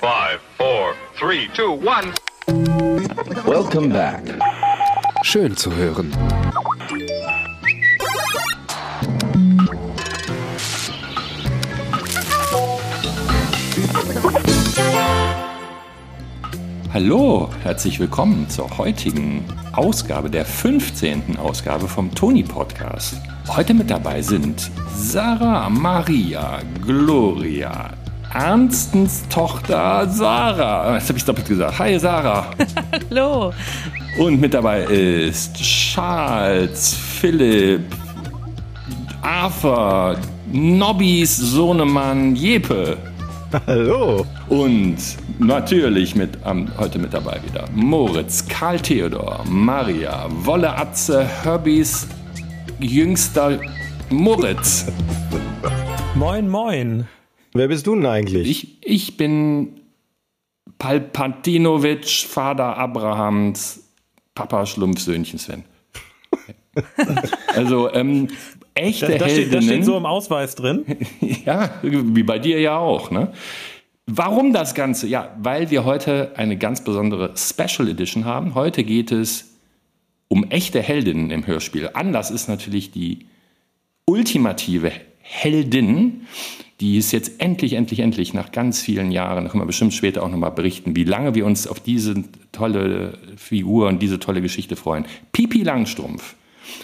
Five, four, three, two, one. Welcome back. Schön zu hören. Hallo, herzlich willkommen zur heutigen Ausgabe, der 15. Ausgabe vom Tony Podcast. Heute mit dabei sind Sarah Maria Gloria, Ernstens Tochter Sarah. Jetzt habe ich doppelt gesagt. Hi Sarah. Hallo. Und mit dabei ist Charles, Philipp, Arthur, Nobbys Sohnemann Jeppe. Hallo. Und natürlich mit ähm, heute mit dabei wieder Moritz, Karl Theodor, Maria, Wolle Atze, Herbys jüngster Moritz. Moin, moin. Wer bist du denn eigentlich? Ich, ich bin Palpatinovic, Vater Abrahams, Papa Schlumpfsöhnchen Sven. also ähm, echte Das, das, steht, das Heldinnen. steht so im Ausweis drin. Ja, wie bei dir ja auch, ne? Warum das Ganze? Ja, weil wir heute eine ganz besondere Special Edition haben. Heute geht es um echte Heldinnen im Hörspiel. Anlass ist natürlich die ultimative Heldin, die es jetzt endlich, endlich, endlich nach ganz vielen Jahren, da können wir bestimmt später auch nochmal berichten, wie lange wir uns auf diese tolle Figur und diese tolle Geschichte freuen. Pipi Langstrumpf.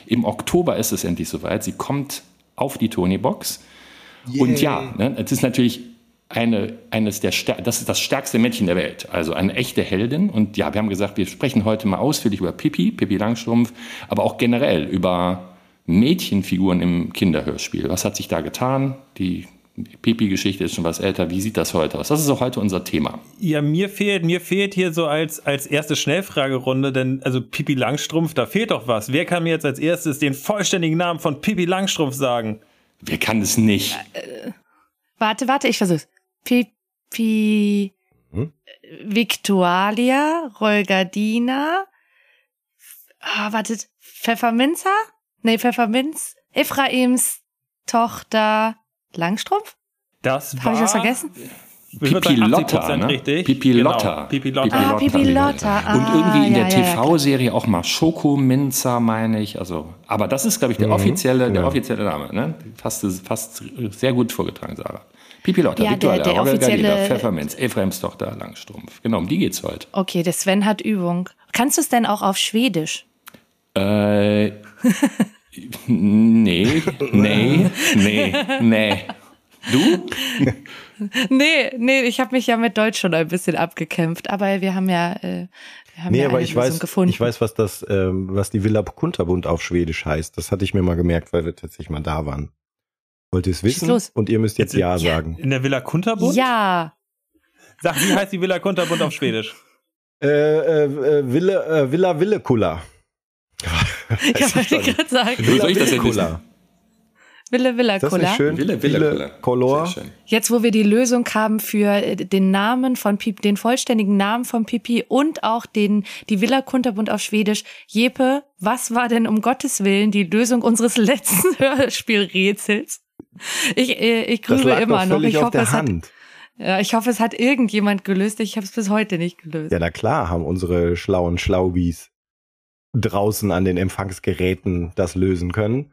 Im Oktober ist es endlich soweit. Sie kommt auf die Tony-Box. Und ja, ne, es ist natürlich eine, eines der das ist das stärkste Mädchen der Welt, also eine echte Heldin. Und ja, wir haben gesagt, wir sprechen heute mal ausführlich über Pippi, Pippi Langstrumpf, aber auch generell über Mädchenfiguren im Kinderhörspiel. Was hat sich da getan? Die Pippi-Geschichte ist schon was älter. Wie sieht das heute aus? Das ist auch heute unser Thema. Ja, mir fehlt, mir fehlt hier so als, als erste Schnellfragerunde, denn, also Pipi Langstrumpf, da fehlt doch was. Wer kann mir jetzt als erstes den vollständigen Namen von Pipi Langstrumpf sagen? Wer kann es nicht? Warte, warte, ich versuch's. Pipi. Hm? Victualia, Rolgardina. Ah, wartet. Pfefferminzer? Nee, Pfefferminz. Ephraims Tochter Langstrumpf? Das war. Habe ich was vergessen? Pipi Lotta, 80% ne? richtig. Pipi Genau, Lotta. Pipi Lotta. Pipi Ah, Lotta. Pipi Lotta. Und irgendwie in Ah, der ja, ja, TV-Serie auch mal Schokominzer, meine ich. Also, aber das ist, glaube ich, der offizielle, der genau. offizielle Name. Ne? Fast, fast sehr gut vorgetragen, Sarah. Pipi Lotta, Ja, der- Victoria, der Gardina, offizielle- Pfefferminz, Ephraims Tochter Langstrumpf. Genau, um die geht's heute. Okay, der Sven hat Übung. Kannst du es denn auch auf Schwedisch? Äh, nee, nee, nee, nee. Du? Nee, nee, ich habe mich ja mit Deutsch schon ein bisschen abgekämpft, aber wir haben ja, äh, wir haben Nee, ja aber eine ich Lösung weiß, gefunden. ich weiß, was das, ähm, was die Villa Kunterbund auf Schwedisch heißt. Das hatte ich mir mal gemerkt, weil wir tatsächlich mal da waren. Wollt ihr es wissen? los. Und ihr müsst jetzt Ja sagen. In der Villa Kunterbund? Ja, Sag, wie heißt die Villa Kunterbund auf Schwedisch? Äh, äh, äh, Villa, äh, Villa Villekulla. ich wollte gerade sagen. Wie soll ich das denn Villekulla. Wille Villa Cola. schön? Wille, Wille, Wille. Color. Sehr schön. Jetzt, wo wir die Lösung haben für äh, den Namen von Pipi, den vollständigen Namen von Pipi und auch den, die Villa Kunterbund auf Schwedisch. Jeppe, was war denn um Gottes Willen die Lösung unseres letzten Hörspielrätsels? Ich, äh, ich Das grübe lag immer noch. Ich auf hoffe, der es hat, Hand. ja, ich hoffe, es hat irgendjemand gelöst. Ich habe es bis heute nicht gelöst. Ja, na klar haben unsere schlauen Schlaubis draußen an den Empfangsgeräten das lösen können.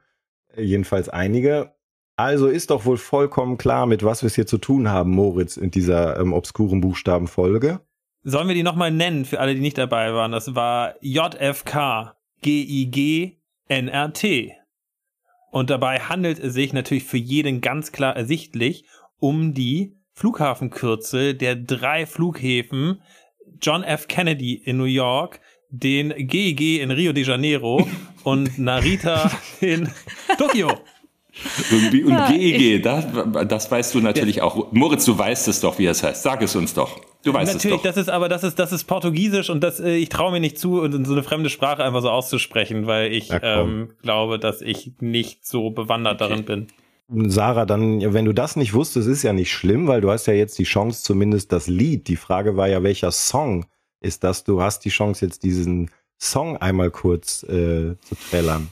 Jedenfalls einige. Also ist doch wohl vollkommen klar, mit was wir es hier zu tun haben, Moritz, in dieser ähm, obskuren Buchstabenfolge. Sollen wir die nochmal nennen für alle, die nicht dabei waren? Das war JFK GIG NRT. Und dabei handelt es sich natürlich für jeden ganz klar ersichtlich um die Flughafenkürzel der drei Flughäfen John F. Kennedy in New York, den GIG in Rio de Janeiro und Narita in Tokio. Und, und Ja, GEG, das, das weißt du natürlich auch. Moritz, du weißt es doch, wie es heißt. Sag es uns doch. Du weißt Natürlich, es doch. das ist aber das ist das ist Portugiesisch und das äh, ich traue mir nicht zu, und so eine fremde Sprache einfach so auszusprechen, weil ich ähm, glaube, dass ich nicht so bewandert darin bin. Sarah, dann, wenn du das nicht wusstest, ist ja nicht schlimm, weil du hast ja jetzt die Chance, zumindest das Lied. Die Frage war ja, welcher Song ist das? Du hast die Chance, jetzt diesen Song einmal kurz äh, zu trällern.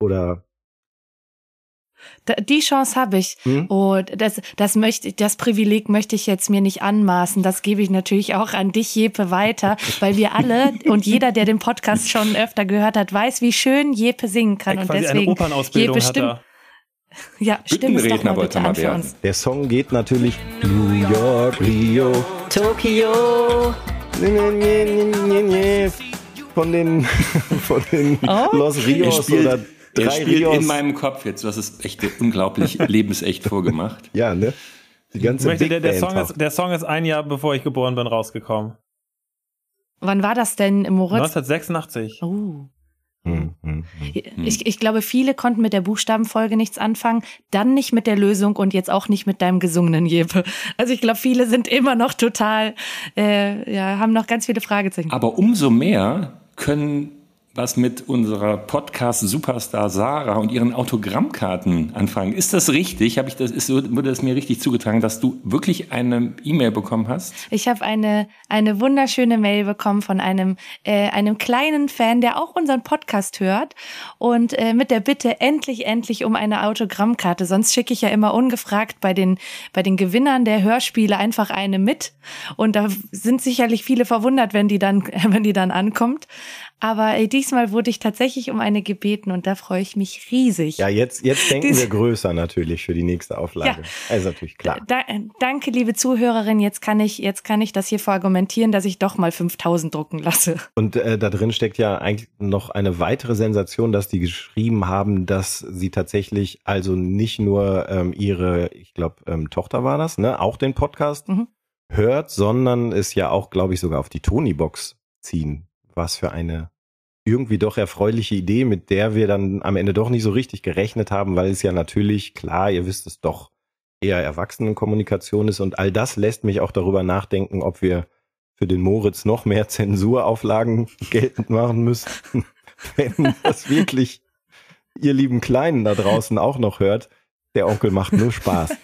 Oder die Chance habe ich. Hm? Und das, das möchte, das Privileg möchte ich jetzt mir nicht anmaßen. Das gebe ich natürlich auch an dich, Jepe, weiter, weil wir alle und jeder, der den Podcast schon öfter gehört hat, weiß, wie schön Jepe singen kann. Ja, und eine deswegen, Operausbildung Jepe, hat stimm, ja, stimm es doch mal wollte bitte an für uns. Der Song geht natürlich New York, Rio, Tokio. Von den, von den Oh. Los Rios spielt, oder er drei spielt Rios. in meinem Kopf jetzt. Das ist echt unglaublich lebensecht vorgemacht. ja, ne? Die ganze möchte, der, der, Song ist, der Song ist ein Jahr bevor ich geboren bin rausgekommen. Wann war das denn, Moritz? 1986. Oh. Hm, hm, hm. Ich, ich glaube, viele konnten mit der Buchstabenfolge nichts anfangen, dann nicht mit der Lösung und jetzt auch nicht mit deinem gesungenen Jeppe. Also ich glaube, viele sind immer noch total, äh, ja, haben noch ganz viele Fragezeichen. Aber umso mehr können was mit unserer Podcast-Superstar Sarah und ihren Autogrammkarten anfangen. Ist das richtig? Habe ich das, ist, wurde das mir richtig zugetragen, dass du wirklich eine E-Mail bekommen hast? Ich habe eine, eine wunderschöne Mail bekommen von einem, äh, einem kleinen Fan, der auch unseren Podcast hört und äh, mit der Bitte endlich, endlich um eine Autogrammkarte. Sonst schicke ich ja immer ungefragt bei den, bei den Gewinnern der Hörspiele einfach eine mit. Und da sind sicherlich viele verwundert, wenn die dann, wenn die dann ankommt. Aber äh, diesmal wurde ich tatsächlich um eine gebeten und da freue ich mich riesig. Ja, jetzt, jetzt denken Dies- wir größer natürlich für die nächste Auflage. Also natürlich klar. Da, danke, liebe Zuhörerin. Jetzt kann ich, jetzt kann ich das hier verargumentieren, dass ich doch mal 5000 drucken lasse. Und äh, da drin steckt ja eigentlich noch eine weitere Sensation, dass die geschrieben haben, dass sie tatsächlich also nicht nur ähm, ihre, ich glaube, ähm, Tochter war das, ne, auch den Podcast Mhm. hört, sondern es ja auch, glaube ich, sogar auf die Tony-Box ziehen. Was für eine irgendwie doch erfreuliche Idee, mit der wir dann am Ende doch nicht so richtig gerechnet haben, weil es ja natürlich, klar, ihr wisst es doch, eher Erwachsenenkommunikation ist und all das lässt mich auch darüber nachdenken, ob wir für den Moritz noch mehr Zensurauflagen geltend machen müssen, wenn das wirklich ihr lieben Kleinen da draußen auch noch hört. Der Onkel macht nur Spaß.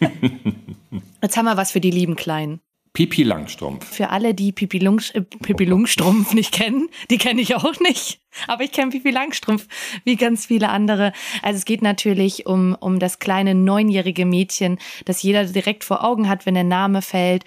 Jetzt haben wir was für die lieben Kleinen. Pipi Langstrumpf. Für alle, die Pipi, Lungs, äh, Pipi Lungstrumpf nicht kennen, die kenne ich auch nicht. Aber ich kenne Pipi Langstrumpf, wie ganz viele andere. Also es geht natürlich um, um das kleine neunjährige Mädchen, das jeder direkt vor Augen hat, wenn der Name fällt.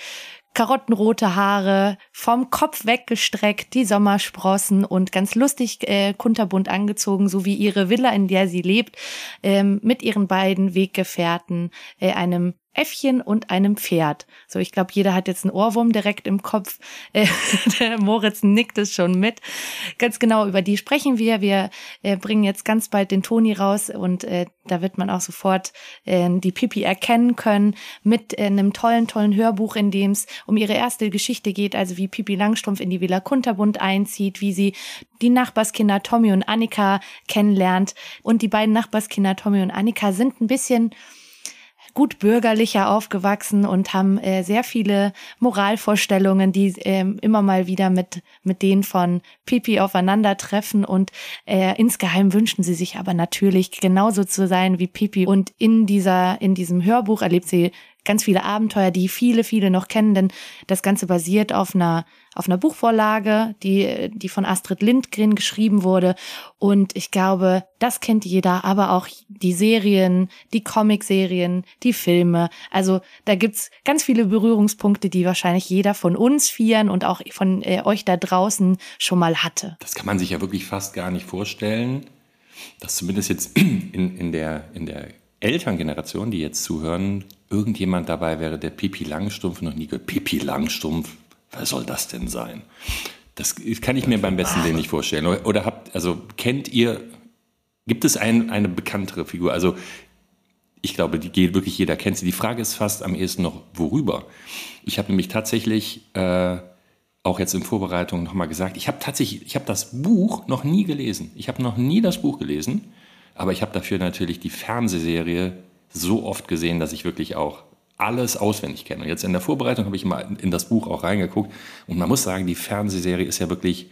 Karottenrote Haare, vom Kopf weggestreckt, die Sommersprossen und ganz lustig äh, kunterbunt angezogen, so wie ihre Villa, in der sie lebt, ähm, mit ihren beiden Weggefährten, äh, einem Äffchen und einem Pferd. So, ich glaube, jeder hat jetzt einen Ohrwurm direkt im Kopf. Äh, der Moritz nickt es schon mit. Ganz genau, über die sprechen wir. Wir äh, bringen jetzt ganz bald den Toni raus und äh, da wird man auch sofort die Pipi erkennen können mit einem tollen, tollen Hörbuch, in dem es um ihre erste Geschichte geht, also wie Pipi Langstrumpf in die Villa Kunterbund einzieht, wie sie die Nachbarskinder Tommy und Annika kennenlernt. Und die beiden Nachbarskinder Tommy und Annika sind ein bisschen gut bürgerlicher aufgewachsen und haben äh, sehr viele Moralvorstellungen, die ähm, immer mal wieder mit mit denen von Pipi aufeinandertreffen. Und äh, insgeheim wünschen sie sich aber natürlich genauso zu sein wie Pipi. Und in dieser in diesem Hörbuch erlebt sie ganz viele Abenteuer, die viele viele noch kennen, denn das ganze basiert auf einer auf einer Buchvorlage, die die von Astrid Lindgren geschrieben wurde und ich glaube, das kennt jeder, aber auch die Serien, die Comicserien, die Filme. Also da gibt's ganz viele Berührungspunkte, die wahrscheinlich jeder von uns vieren und auch von äh, euch da draußen schon mal hatte. Das kann man sich ja wirklich fast gar nicht vorstellen, dass zumindest jetzt in, in, der, in der Elterngeneration, die jetzt zuhören, irgendjemand dabei wäre, der Pipi Langstumpf noch nie gehört. Pipi Langstumpf, wer soll das denn sein? Das kann ich mir beim besten Willen nicht vorstellen. Oder, oder habt, also kennt ihr, gibt es ein, eine bekanntere Figur? Also ich glaube, die geht wirklich jeder kennt sie. Die Frage ist fast am ehesten noch, worüber? Ich habe nämlich tatsächlich äh, auch jetzt in Vorbereitung nochmal gesagt, ich habe tatsächlich, ich habe das Buch noch nie gelesen. Ich habe noch nie das Buch gelesen, aber ich habe dafür natürlich die Fernsehserie so oft gesehen, dass ich wirklich auch alles auswendig kenne. Und jetzt in der Vorbereitung habe ich mal in das Buch auch reingeguckt und man muss sagen, die Fernsehserie ist ja wirklich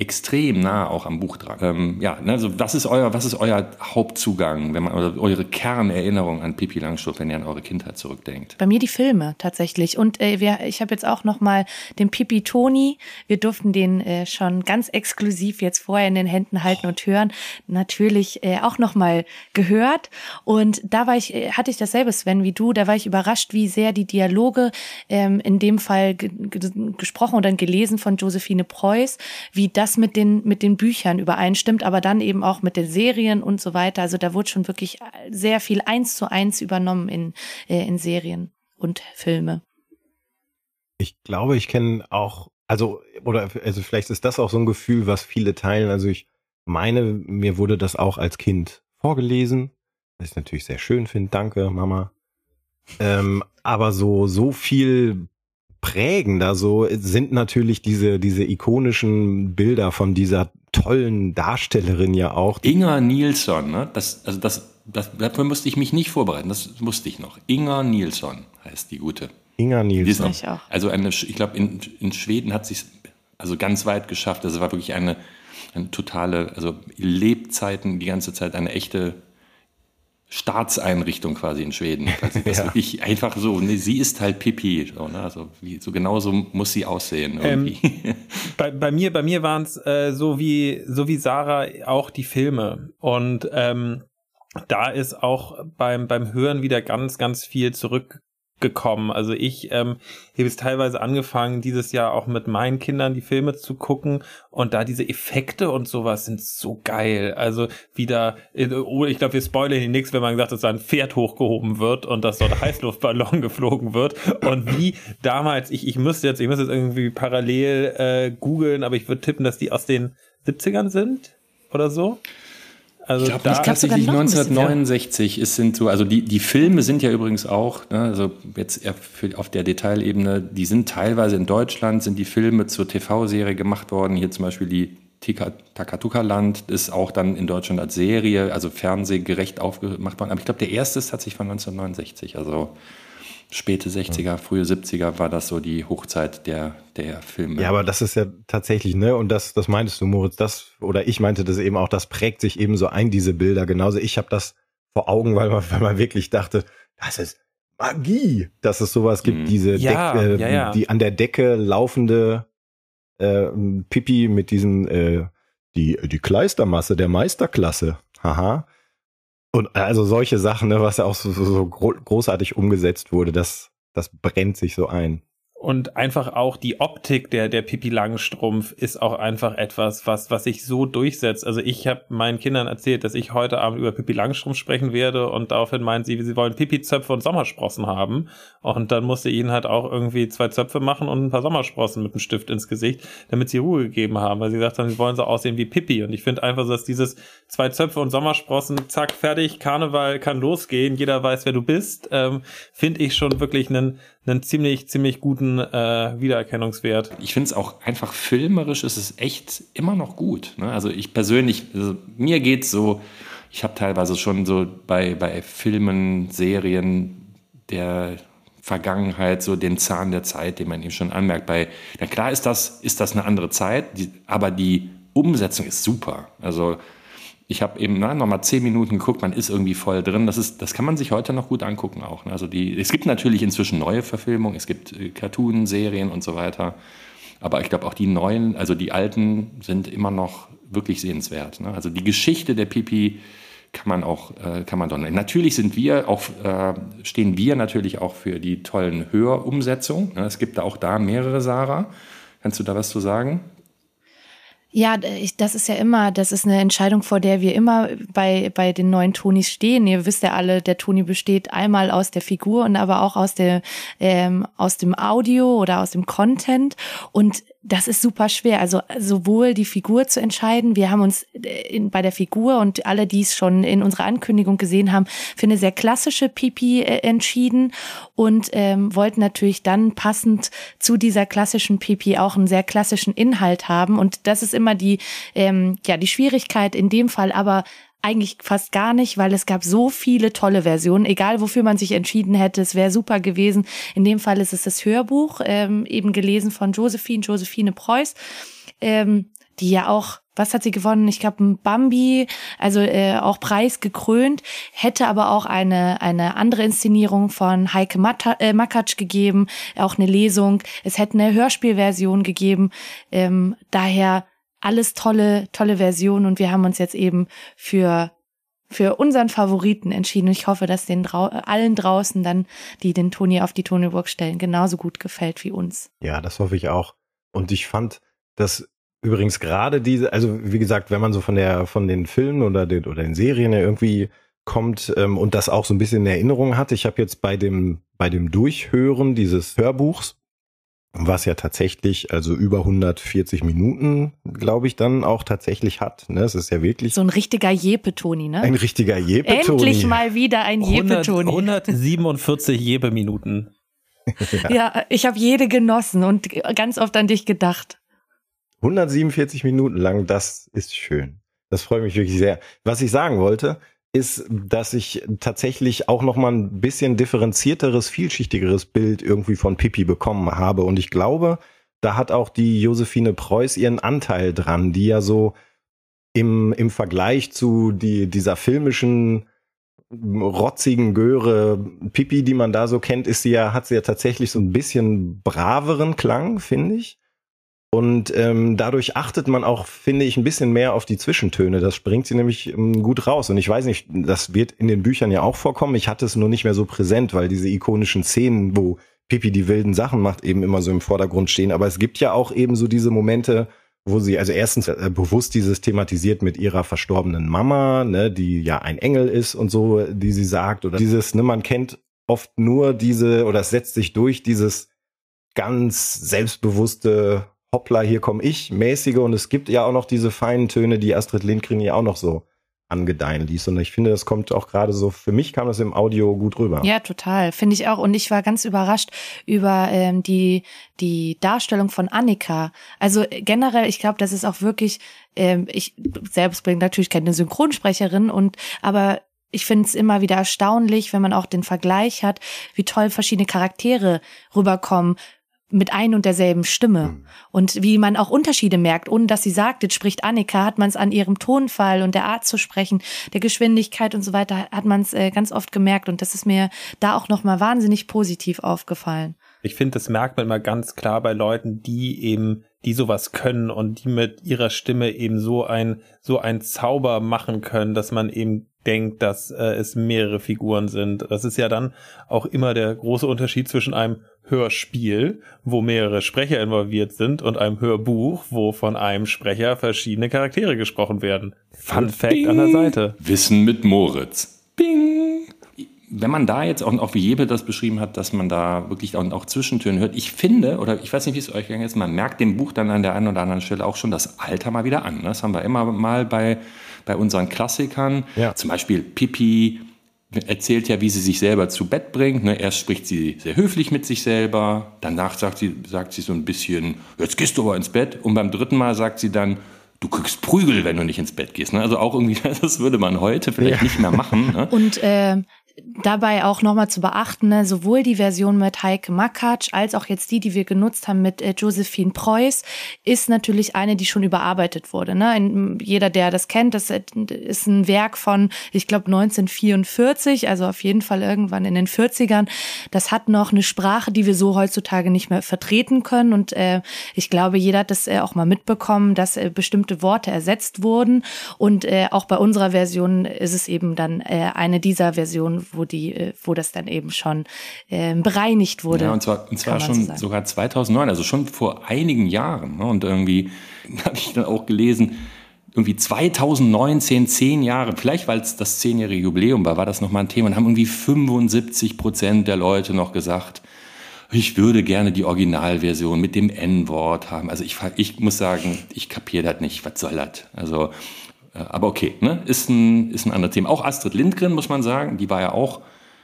extrem nah auch am Buch dran. Ähm, ja, ne, also was ist euer, was ist euer Hauptzugang, wenn man oder eure Kernerinnerung an Pippi Langstrumpf, wenn ihr an eure Kindheit zurückdenkt? Bei mir die Filme tatsächlich. Und äh, wir, ich habe jetzt auch noch mal den Pippi Toni. Wir durften den äh, schon ganz exklusiv jetzt vorher in den Händen halten und hören. Natürlich äh, auch noch mal gehört. Und da war ich, äh, hatte ich dasselbe, Sven, wie du. Da war ich überrascht, wie sehr die Dialoge ähm, in dem Fall gesprochen oder gelesen von Josephine Preuß, wie das mit den, mit den Büchern übereinstimmt, aber dann eben auch mit den Serien und so weiter. Also da wurde schon wirklich sehr viel eins zu eins übernommen in, äh, in Serien und Filme. Ich glaube, ich kenne auch, also, oder also vielleicht ist das auch so ein Gefühl, was viele teilen. Also ich meine, mir wurde das auch als Kind vorgelesen, was ich natürlich sehr schön finde. Danke, Mama. Ähm, aber so, so viel prägender so sind natürlich diese, diese ikonischen Bilder von dieser tollen Darstellerin ja auch. Inga Nilsson, ne? Das, also das, das, dafür musste ich mich nicht vorbereiten, das wusste ich noch. Inga Nilsson heißt die gute. Inga Nilsson. Ich auch. Also eine, ich glaube, in, in Schweden hat sie es also ganz weit geschafft. Also es war wirklich eine, eine totale, also Lebzeiten die ganze Zeit eine echte Staatseinrichtung quasi in Schweden. Also das ja. wirklich einfach so, ne, sie ist halt Pipi, so, ne? also wie, so genau so muss sie aussehen. Ähm, bei, bei mir, bei mir waren es äh, so wie so wie Sarah auch die Filme und ähm, da ist auch beim beim Hören wieder ganz ganz viel zurück gekommen. Also ich ähm, habe es teilweise angefangen, dieses Jahr auch mit meinen Kindern die Filme zu gucken und da diese Effekte und sowas sind so geil. Also wieder, oh, ich glaube, wir spoilern hier nichts, wenn man sagt, dass da ein Pferd hochgehoben wird und dass dort Heißluftballon geflogen wird und wie damals, ich, ich müsste jetzt, ich müsste jetzt irgendwie parallel äh, googeln, aber ich würde tippen, dass die aus den 70ern sind oder so. Also ich glaube da tatsächlich 1969 ist sind so, also die, die Filme sind ja übrigens auch, ne, also jetzt auf der Detailebene, die sind teilweise in Deutschland, sind die Filme zur TV-Serie gemacht worden. Hier zum Beispiel die Takatuka-Land ist auch dann in Deutschland als Serie, also fernsehgerecht aufgemacht worden. Aber ich glaube, der erste ist tatsächlich von 1969, also späte 60er, frühe 70er war das so die Hochzeit der, der Filme. Ja, aber das ist ja tatsächlich, ne, und das, das meintest du, Moritz, das, oder ich meinte das eben auch, das prägt sich eben so ein, diese Bilder. Genauso, ich habe das vor Augen, weil man, weil man wirklich dachte, das ist Magie, dass es sowas gibt, mhm. diese ja, Deck, äh, ja, ja. die an der Decke laufende äh, Pipi mit diesen, äh, die, die Kleistermasse der Meisterklasse. Haha. Und also solche Sachen, ne, was ja auch so, so, so großartig umgesetzt wurde, das, das brennt sich so ein. Und einfach auch die Optik der, der Pipi Langstrumpf ist auch einfach etwas, was, was sich so durchsetzt. Also ich habe meinen Kindern erzählt, dass ich heute Abend über Pipi Langstrumpf sprechen werde und daraufhin meinen sie, sie wollen Pipi-Zöpfe und Sommersprossen haben. Und dann musste ihnen halt auch irgendwie zwei Zöpfe machen und ein paar Sommersprossen mit einem Stift ins Gesicht, damit sie Ruhe gegeben haben, weil sie gesagt haben, sie wollen so aussehen wie Pipi. Und ich finde einfach dass dieses zwei Zöpfe und Sommersprossen, zack, fertig, Karneval kann losgehen, jeder weiß, wer du bist, ähm, finde ich schon wirklich einen einen ziemlich, ziemlich guten äh, Wiedererkennungswert. Ich finde es auch einfach filmerisch ist es echt immer noch gut. Ne? Also ich persönlich, also mir geht's so, ich habe teilweise schon so bei, bei Filmen, Serien der Vergangenheit so den Zahn der Zeit, den man eben schon anmerkt. Bei, na klar ist das, ist das eine andere Zeit, die, aber die Umsetzung ist super. Also ich habe eben na, nochmal zehn Minuten geguckt, man ist irgendwie voll drin. Das, ist, das kann man sich heute noch gut angucken auch. Ne? Also die, es gibt natürlich inzwischen neue Verfilmungen, es gibt äh, Cartoon, Serien und so weiter. Aber ich glaube auch die neuen, also die alten sind immer noch wirklich sehenswert. Ne? Also die Geschichte der Pipi kann man auch, äh, kann man nicht. Natürlich sind wir auch, äh, stehen wir natürlich auch für die tollen Hörumsetzungen. Ne? Es gibt auch da mehrere Sarah. Kannst du da was zu sagen? Ja, ich, das ist ja immer, das ist eine Entscheidung, vor der wir immer bei, bei den neuen Tonis stehen. Ihr wisst ja alle, der Toni besteht einmal aus der Figur und aber auch aus der, ähm, aus dem Audio oder aus dem Content. Und das ist super schwer. Also sowohl die Figur zu entscheiden. Wir haben uns äh, in, bei der Figur und alle, die es schon in unserer Ankündigung gesehen haben, für eine sehr klassische Pipi äh, entschieden und ähm, wollten natürlich dann passend zu dieser klassischen Pipi auch einen sehr klassischen Inhalt haben. Und das ist immer die, ähm, ja, die Schwierigkeit in dem Fall. Aber eigentlich fast gar nicht, weil es gab so viele tolle Versionen, egal wofür man sich entschieden hätte, es wäre super gewesen. In dem Fall ist es das Hörbuch, ähm, eben gelesen von Josephine, Josephine Preuß. Ähm, die ja auch, was hat sie gewonnen? Ich glaube, ein Bambi, also äh, auch Preis gekrönt, hätte aber auch eine, eine andere Inszenierung von Heike Mata, äh, Makatsch gegeben, auch eine Lesung. Es hätte eine Hörspielversion gegeben. Ähm, daher alles tolle, tolle Versionen und wir haben uns jetzt eben für für unseren Favoriten entschieden. Ich hoffe, dass den drau allen draußen dann, die den Toni auf die Tonyburg stellen, genauso gut gefällt wie uns. Ja, das hoffe ich auch. Und ich fand, dass übrigens gerade diese, also wie gesagt, wenn man so von der, von den Filmen oder den, oder den Serien irgendwie kommt ähm, und das auch so ein bisschen in Erinnerung hat. Ich habe jetzt bei dem, bei dem Durchhören dieses Hörbuchs was ja tatsächlich also über 140 Minuten, glaube ich, dann auch tatsächlich hat. Ne? Es ist ja wirklich so ein richtiger Jepe-Toni, ne? Ein richtiger Jepe-Toni. Endlich mal wieder ein Jepe-Toni. 147 Jepe-Minuten. ja. ja, ich habe jede genossen und ganz oft an dich gedacht. 147 Minuten lang, das ist schön. Das freut mich wirklich sehr. Was ich sagen wollte, ist, dass ich tatsächlich auch noch mal ein bisschen differenzierteres, vielschichtigeres Bild irgendwie von Pippi bekommen habe. Und ich glaube, da hat auch die Josephine Preuß ihren Anteil dran, die ja so im, im Vergleich zu die, dieser filmischen rotzigen Göre Pippi, die man da so kennt, ist sie ja, hat sie ja tatsächlich so ein bisschen braveren Klang, finde ich. Und ähm, dadurch achtet man auch, finde ich, ein bisschen mehr auf die Zwischentöne. Das bringt sie nämlich ähm, gut raus. Und ich weiß nicht, das wird in den Büchern ja auch vorkommen. Ich hatte es nur nicht mehr so präsent, weil diese ikonischen Szenen, wo Pippi die wilden Sachen macht, eben immer so im Vordergrund stehen. Aber es gibt ja auch eben so diese Momente, wo sie also erstens äh, bewusst dieses thematisiert mit ihrer verstorbenen Mama, ne, die ja ein Engel ist und so, die sie sagt. Oder dieses, ne, man kennt oft nur diese, oder es setzt sich durch dieses ganz selbstbewusste hoppla, hier komme ich, mäßige und es gibt ja auch noch diese feinen Töne, die Astrid Lindgren ja auch noch so angedeihen ließ. Und ich finde, das kommt auch gerade so, für mich kam das im Audio gut rüber. Ja, total. Finde ich auch. Und ich war ganz überrascht über ähm, die, die Darstellung von Annika. Also generell, ich glaube, das ist auch wirklich, ähm, ich selbst bin natürlich keine Synchronsprecherin und aber ich finde es immer wieder erstaunlich, wenn man auch den Vergleich hat, wie toll verschiedene Charaktere rüberkommen mit ein und derselben Stimme. Mhm. Und wie man auch Unterschiede merkt, ohne dass sie sagt, jetzt spricht Annika, hat man es an ihrem Tonfall und der Art zu sprechen, der Geschwindigkeit und so weiter, hat man es äh, ganz oft gemerkt. Und das ist mir da auch nochmal wahnsinnig positiv aufgefallen. Ich finde, das merkt man immer ganz klar bei Leuten, die eben, die sowas können und die mit ihrer Stimme eben so ein, so ein Zauber machen können, dass man eben denkt, dass äh, es mehrere Figuren sind. Das ist ja dann auch immer der große Unterschied zwischen einem Hörspiel, wo mehrere Sprecher involviert sind, und einem Hörbuch, wo von einem Sprecher verschiedene Charaktere gesprochen werden. Fun Fact Bing. an der Seite. Wissen mit Moritz. Bing. Wenn man da jetzt auch, auch wie Jebe das beschrieben hat, dass man da wirklich auch, auch Zwischentöne hört, ich finde, oder ich weiß nicht, wie es euch gegangen ist, man merkt dem Buch dann an der einen oder anderen Stelle auch schon das Alter mal wieder an. Ne? Das haben wir immer mal bei, bei unseren Klassikern. Ja. Zum Beispiel Pipi, erzählt ja, wie sie sich selber zu Bett bringt. Ne? Erst spricht sie sehr höflich mit sich selber, danach sagt sie, sagt sie so ein bisschen, jetzt gehst du aber ins Bett. Und beim dritten Mal sagt sie dann, du kriegst Prügel, wenn du nicht ins Bett gehst. Ne? Also auch irgendwie, das würde man heute vielleicht ja. nicht mehr machen. Ne? Und äh, dabei auch nochmal zu beachten, ne, sowohl die Version mit Heike Makatsch als auch jetzt die, die wir genutzt haben mit äh, Josephine Preuß, ist natürlich eine, die schon überarbeitet wurde. Ne? Ein, jeder, der das kennt, das ist ein Werk von, ich glaube, 1944, also auf jeden Fall irgendwann in den 40ern. Das hat noch eine Sprache, die wir so heutzutage nicht mehr vertreten können. Und äh, ich glaube, jeder hat das äh, auch mal mitbekommen, dass äh, bestimmte Worte ersetzt wurden. Und äh, auch bei unserer Version ist es eben dann äh, eine dieser Versionen, wo die, äh, wo das dann eben schon äh, bereinigt wurde. Ja, und zwar, und zwar schon so sogar 2009, also schon vor einigen Jahren. Ne? Und irgendwie habe ich dann auch gelesen, irgendwie 2019, zehn Jahre, vielleicht weil es das zehnjährige Jubiläum war, war das nochmal ein Thema und haben irgendwie 75 Prozent der Leute noch gesagt, ich würde gerne die Originalversion mit dem N-Wort haben. Also ich, ich muss sagen, ich kapiere das nicht. Was soll das? Also aber okay, ne? ist, ein, ist ein anderes Thema. Auch Astrid Lindgren, muss man sagen, die war ja auch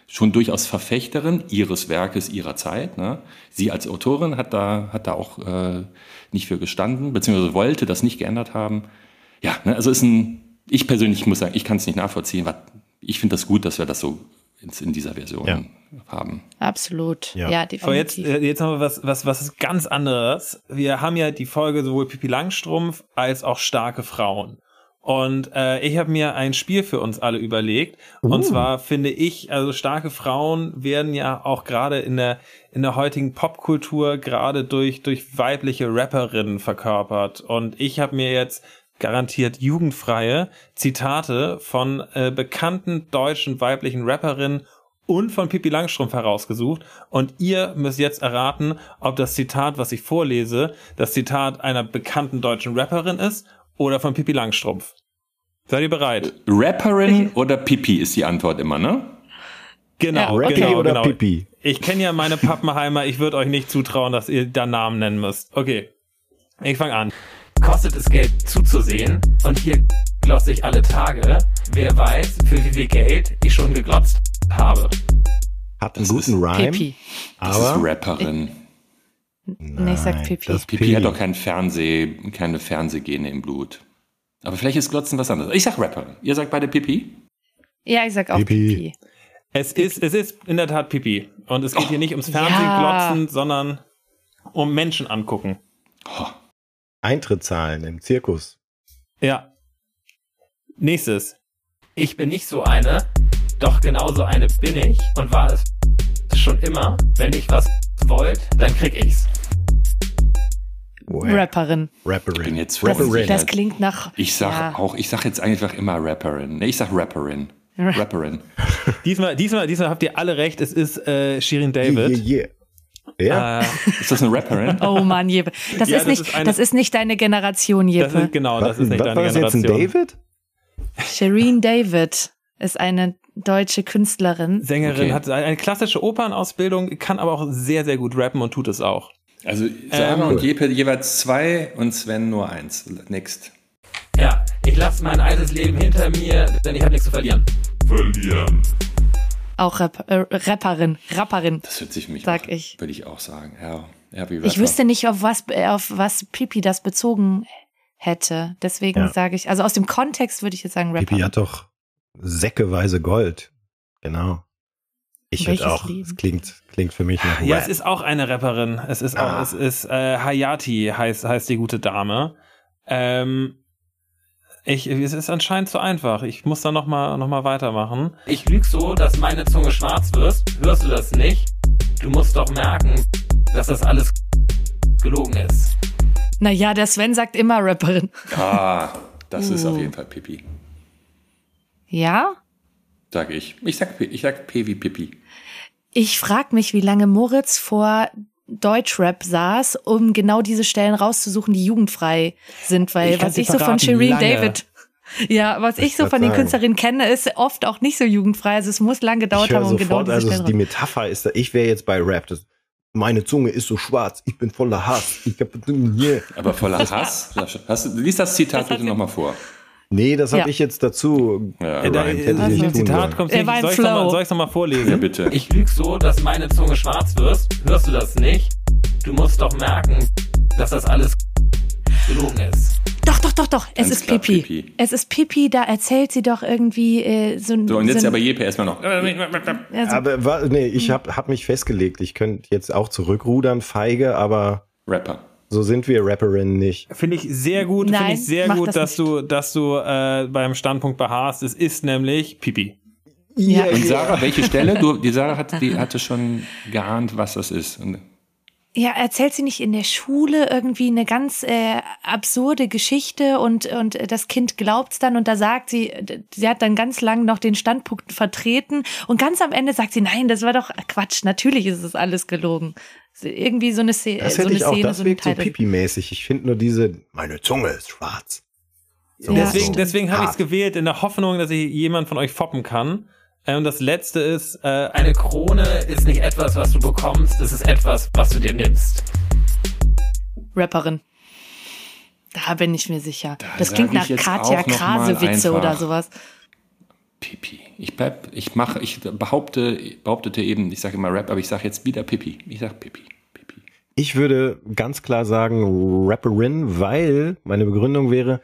schon durchaus Verfechterin ihres Werkes, ihrer Zeit. Ne? Sie als Autorin hat da, hat da auch äh, nicht für gestanden, beziehungsweise wollte das nicht geändert haben. Ja, ne? also ist ein, ich persönlich muss sagen, ich kann es nicht nachvollziehen. Was, ich finde das gut, dass wir das so ins- in dieser Version Ja. haben. Absolut. Ja. Ja, definitiv. Aber jetzt, äh, jetzt noch was, was, was ist ganz anderes. Wir haben ja die Folge sowohl Pipi Langstrumpf als auch starke Frauen. Und äh, ich habe mir ein Spiel für uns alle überlegt. Und zwar finde ich, also starke Frauen werden ja auch gerade in der in der heutigen Popkultur gerade durch durch weibliche Rapperinnen verkörpert. Und ich habe mir jetzt garantiert jugendfreie Zitate von äh, bekannten deutschen weiblichen Rapperinnen und von Pippi Langstrumpf herausgesucht. Und ihr müsst jetzt erraten, ob das Zitat, was ich vorlese, das Zitat einer bekannten deutschen Rapperin ist oder von Pippi Langstrumpf. Seid ihr bereit? Rapperin oder Pipi ist die Antwort immer, ne? Genau, Rappy genau, oder genau. Pipi? Ich kenne ja meine Pappenheimer, ich würde euch nicht zutrauen, dass ihr da Namen nennen müsst. Okay, ich fange an. Kostet es Geld zuzusehen und hier glosse ich alle Tage. Wer weiß, für wie viel Geld ich schon geglotzt habe. Hat einen Das guten Rhyme, Pipi. Das ist aber Rapperin. Nee, ich sag Nein, Pipi. das Pipi hat doch kein Fernseh, keine Fernsehgene im Blut. Aber vielleicht ist Glotzen was anderes. Ich sag Rapperin. Ihr sagt beide Pipi? Ja, ich sag auch Pipi. Pipi. Es ist, es ist in der Tat Pipi. Und es geht hier nicht ums Ja. Fernsehglotzen, sondern um Menschen angucken. Eintrittszahlen im Zirkus. Ja. Nächstes. Ich bin nicht so eine, doch genauso eine bin ich und war es schon immer. Wenn ich was wollt, dann krieg ich's. Woher? Rapperin. Rapperin. Ich bin jetzt Das, Rapperin. das klingt nach. Ich sag ja. auch, ich sag jetzt einfach immer Rapperin. Nee, ich sag Rapperin. Rapperin. Diesmal, diesmal, diesmal habt ihr alle recht. Es ist äh, Shirin Yeah, David. yeah, yeah. Ja, Äh, Ist das eine Rapperin? Oh Mann, Jeppe. Das, Ja, ist das nicht, ist eine- das ist nicht deine Generation, das Jeppe. ist genau, das was, ist nicht was deine war das jetzt Generation. ein David? Shireen David ist eine deutsche Künstlerin. Sängerin Okay. hat eine klassische Opernausbildung, kann aber auch sehr, sehr gut rappen und tut es auch. Also Sarah und cool. Jeppe jeweils zwei und Sven nur eins. Next. Ja, ich lasse mein altes Leben hinter mir, denn ich habe nichts zu verlieren. Auch Rap, äh, Rapperin. Rapperin. Das hört sich für mich Sag auch, ich. Würde ich auch sagen. Ja, ja wie Ich Rapper. wüsste nicht, auf was, äh, auf was Pipi das bezogen hätte. Deswegen Ja. sage ich, also aus dem Kontext würde ich jetzt sagen Pipi Rapperin. hat doch säckeweise Gold. Genau. Ich würde auch. Leben? Es klingt, klingt für mich nach Ja, Rap. es ist auch eine Rapperin. Es ist auch, Ah. es ist äh, Hayati heißt heißt die gute Dame. Ähm, ich, es ist anscheinend zu einfach. Ich muss da noch mal noch mal weitermachen. Ich lüg so, dass meine Zunge schwarz wird. Hörst du das nicht? Du musst doch merken, dass das alles gelogen ist. Naja, der Sven sagt immer Rapperin. Ah, das ist Uh. auf jeden Fall Pipi. Ja? Sag ich. Ich sag, P- ich sag P wie Pipi. Ich frage mich, wie lange Moritz vor Deutschrap saß, um genau diese Stellen rauszusuchen, die jugendfrei sind, weil Ich was ich so von Shireen lange. David, ja, was ich so grad von den sagen. Künstlerinnen kenne, ist oft auch nicht so jugendfrei. Also es muss lang gedauert ich haben, um genau sofort, diese also Stellen die Metapher ist da, ich wäre jetzt bei Rap. Das, meine Zunge ist so schwarz, ich bin voller Hass. Ich hab, yeah. Aber voller Hass. Hast, du- lies das Zitat bitte nochmal vor. Nee, das habe Ja. ich jetzt dazu Ja, Äh, da, hätte ich nicht Zitat kommt Er nicht. Soll ich noch mal, Flow. soll ich's noch mal vorlesen? Ja, bitte. Ich lüg so, dass meine Zunge schwarz wird. Hörst du das nicht? Du musst doch merken, dass das alles gelogen ist. Doch, doch, doch, doch. Es Ganz ist klar Pipi. Pipi. Es ist Pipi, da erzählt sie doch irgendwie äh, so ein. So, und jetzt so aber Jeppe erstmal noch. ja, so, Aber nee, ich habe hab mich festgelegt. Ich könnte jetzt auch zurückrudern, feige, aber Rapper. So sind wir Rapperinnen nicht. Finde ich sehr gut, finde ich sehr gut, das dass nicht. du, dass du äh, beim Standpunkt beharrst. Es ist nämlich Pipi. Ja. Und Sarah, welche Stelle? Du, die Sarah hat, die hatte schon geahnt, was das ist. Und Ja, erzählt sie nicht in der Schule irgendwie eine ganz äh, absurde Geschichte und, und das Kind glaubt's dann und da sagt sie, sie hat dann ganz lang noch den Standpunkt vertreten und ganz am Ende sagt sie, nein, das war doch Quatsch, natürlich ist es alles gelogen. So Irgendwie so eine, Szene, Das so hätte eine ich auch, Szene, das so wirkt so. Pipi-mäßig. Ich finde nur diese, meine Zunge ist schwarz. So, Ja, deswegen deswegen habe ich es gewählt, in der Hoffnung, dass ich jemand von euch foppen kann. Äh, Und das letzte ist, äh, eine Krone ist nicht etwas, was du bekommst, es ist etwas, was du dir nimmst. Rapperin. Da bin ich mir sicher. Da das klingt nach Katja Krasewitze oder sowas. Pipi. Ich bleib, ich mache, ich behaupte, behauptete eben, ich sage immer Rap, aber ich sage jetzt wieder Pipi. Ich sag Pipi. Pipi. Ich würde ganz klar sagen Rapperin, weil meine Begründung wäre,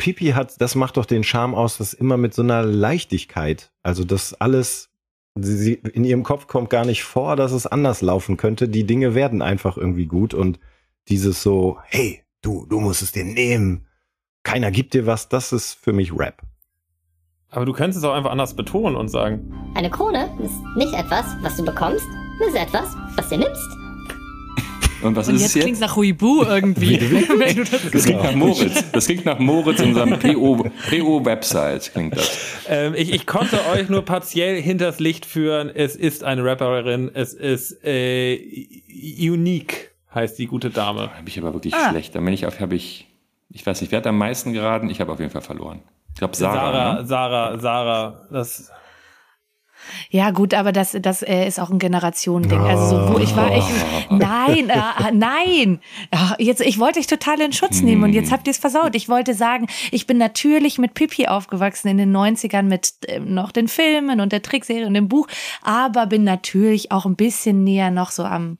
Pipi hat, das macht doch den Charme aus, das immer mit so einer Leichtigkeit. Also das alles Sie, sie, in ihrem Kopf kommt gar nicht vor, dass es anders laufen könnte. Die Dinge werden einfach irgendwie gut und dieses so, hey, du, du musst es dir nehmen. Keiner gibt dir was, das ist für mich Rap. Aber du könntest es auch einfach anders betonen und sagen. Eine Krone ist nicht etwas, was du bekommst, es ist etwas, was du nimmst. Und was Und ist jetzt es jetzt? klingt nach Huibu irgendwie. Wenn du das Das klingt nach Moritz. Das klingt nach Moritz, unserem PO-Website, klingt das. Ähm, ich, ich konnte euch nur partiell hinters Licht führen. Es ist eine Rapperin. Es ist äh, Unique, heißt die gute Dame. Da bin ich aber wirklich Ah. schlecht. Da bin ich auf, habe ich, ich weiß nicht, wer hat am meisten geraten? Ich habe auf jeden Fall verloren. Ich glaube Sarah. Sarah, ne? Sarah, Sarah. Das, Ja, gut, aber das, das äh, ist auch ein Generationending. Also so, wo ich war, ich, nein, äh, nein. Ja, jetzt, ich wollte dich total in Schutz nehmen und jetzt habt ihr es versaut. Ich wollte sagen, ich bin natürlich mit Pippi aufgewachsen in den 90ern mit ähm, noch den Filmen und der Trickserie und dem Buch, aber bin natürlich auch ein bisschen näher noch so am,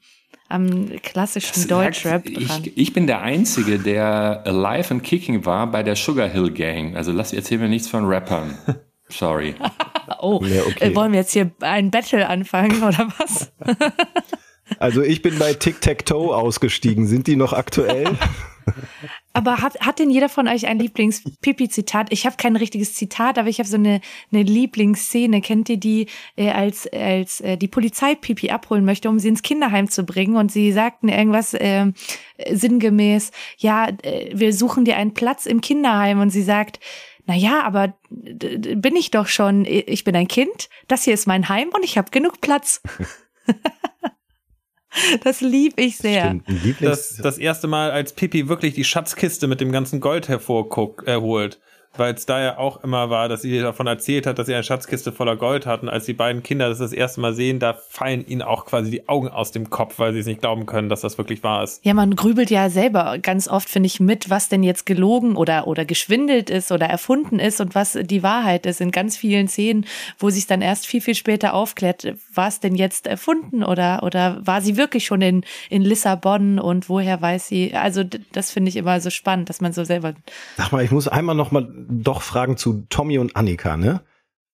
am klassischen Deutschrap dran. ich, ich bin der Einzige, der alive and kicking war bei der Sugar Hill Gang. Also lass, erzähl mir nichts von Rappern. Sorry. Oh, Ja, okay. äh, wollen wir jetzt hier ein Battle anfangen oder was? Also ich bin bei Tic-Tac-Toe ausgestiegen. Sind die noch aktuell? Aber hat, hat denn jeder von euch ein Lieblings-Pipi-Zitat? Ich habe kein richtiges Zitat, aber ich habe so eine, eine Lieblingsszene. Kennt ihr die, äh, als, als äh, die Polizei Pipi abholen möchte, um sie ins Kinderheim zu bringen? Und sie sagten irgendwas äh, sinngemäß, ja, äh, wir suchen dir einen Platz im Kinderheim. Und sie sagt, na ja, aber bin ich doch schon. Ich bin ein Kind. Das hier ist mein Heim und ich habe genug Platz. das lieb ich sehr. Stimmt, das, das erste Mal, als Pippi wirklich die Schatzkiste mit dem ganzen Gold hervorguckt, erholt. Weil es da ja auch immer war, dass sie davon erzählt hat, dass sie eine Schatzkiste voller Gold hatten. Als die beiden Kinder das das erste Mal sehen, da fallen ihnen auch quasi die Augen aus dem Kopf, weil sie es nicht glauben können, dass das wirklich wahr ist. Ja, man grübelt ja selber ganz oft, finde ich, mit, was denn jetzt gelogen oder, oder geschwindelt ist oder erfunden ist und was die Wahrheit ist. In ganz vielen Szenen, wo sich dann erst viel, viel später aufklärt, war es denn jetzt erfunden oder, oder war sie wirklich schon in, in Lissabon und woher weiß sie? Also, das finde ich immer so spannend, dass man so selber. Sag mal, ich muss einmal noch mal doch fragen zu Tommy und Annika, ne?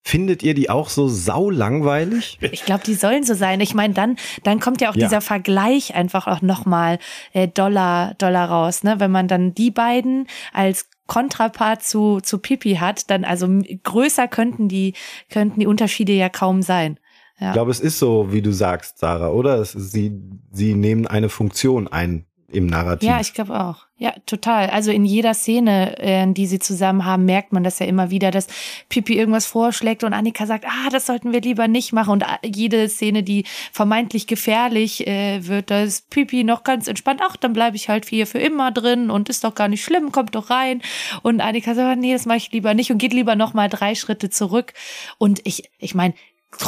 Findet ihr die auch so sau langweilig? Ich glaube, die sollen so sein. Ich meine, dann, dann kommt ja auch Ja. dieser Vergleich einfach auch nochmal äh, Dollar, Dollar raus, ne? Wenn man dann die beiden als Kontrapart zu, zu Pipi hat, dann also größer könnten die, könnten die Unterschiede ja kaum sein. Ja. Ich glaube, es ist so, wie du sagst, Sarah, oder? Ist, sie, sie nehmen eine Funktion ein im Narrativ. Ja, ich glaube auch. Ja, total. Also in jeder Szene, äh, die sie zusammen haben, merkt man das ja immer wieder, dass Pipi irgendwas vorschlägt und Annika sagt, ah, das sollten wir lieber nicht machen. Und äh, jede Szene, die vermeintlich gefährlich äh, wird, da ist Pipi noch ganz entspannt. Ach, dann bleibe ich halt hier für immer drin und ist doch gar nicht schlimm, kommt doch rein. Und Annika sagt, nee, das mache ich lieber nicht und geht lieber noch mal drei Schritte zurück. Und ich, ich meine,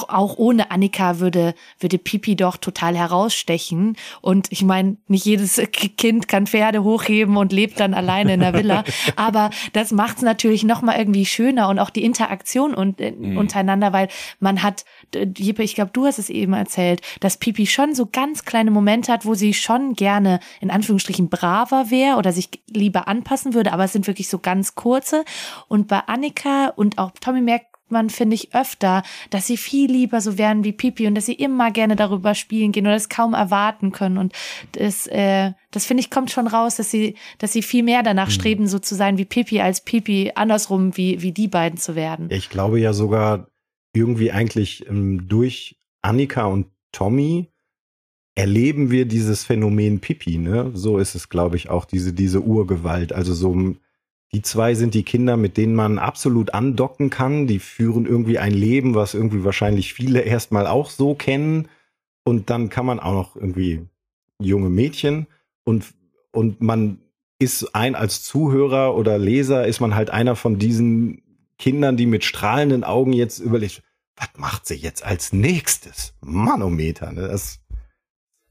auch ohne Annika würde, würde Pipi doch total herausstechen. Und ich meine, nicht jedes Kind kann Pferde hochheben und lebt dann alleine in der Villa. Aber das macht es natürlich noch mal irgendwie schöner und auch die Interaktion und, äh, untereinander, weil man hat, Jeppe, ich glaube, du hast es eben erzählt, dass Pipi schon so ganz kleine Momente hat, wo sie schon gerne in Anführungsstrichen braver wäre oder sich lieber anpassen würde, aber es sind wirklich so ganz kurze. Und bei Annika und auch Tommy merkt man, finde ich, öfter, dass sie viel lieber so werden wie Pipi und dass sie immer gerne darüber spielen gehen oder es kaum erwarten können. Und das, äh, das finde ich, kommt schon raus, dass sie, dass sie viel mehr danach streben, so zu sein wie Pipi, als Pipi andersrum wie, wie die beiden zu werden. Ich glaube ja sogar irgendwie eigentlich ähm, durch Annika und Tommy erleben wir dieses Phänomen Pipi, ne? So ist es, glaube ich, auch diese, diese Urgewalt. Also so, m, die zwei sind die Kinder, mit denen man absolut andocken kann. Die führen irgendwie ein Leben, was irgendwie wahrscheinlich viele erstmal auch so kennen. Und dann kann man auch noch irgendwie junge Mädchen und, und man ist ein als Zuhörer oder Leser, ist man halt einer von diesen Kindern, die mit strahlenden Augen jetzt überlegt, was macht sie jetzt als nächstes? Manometer, ne? Das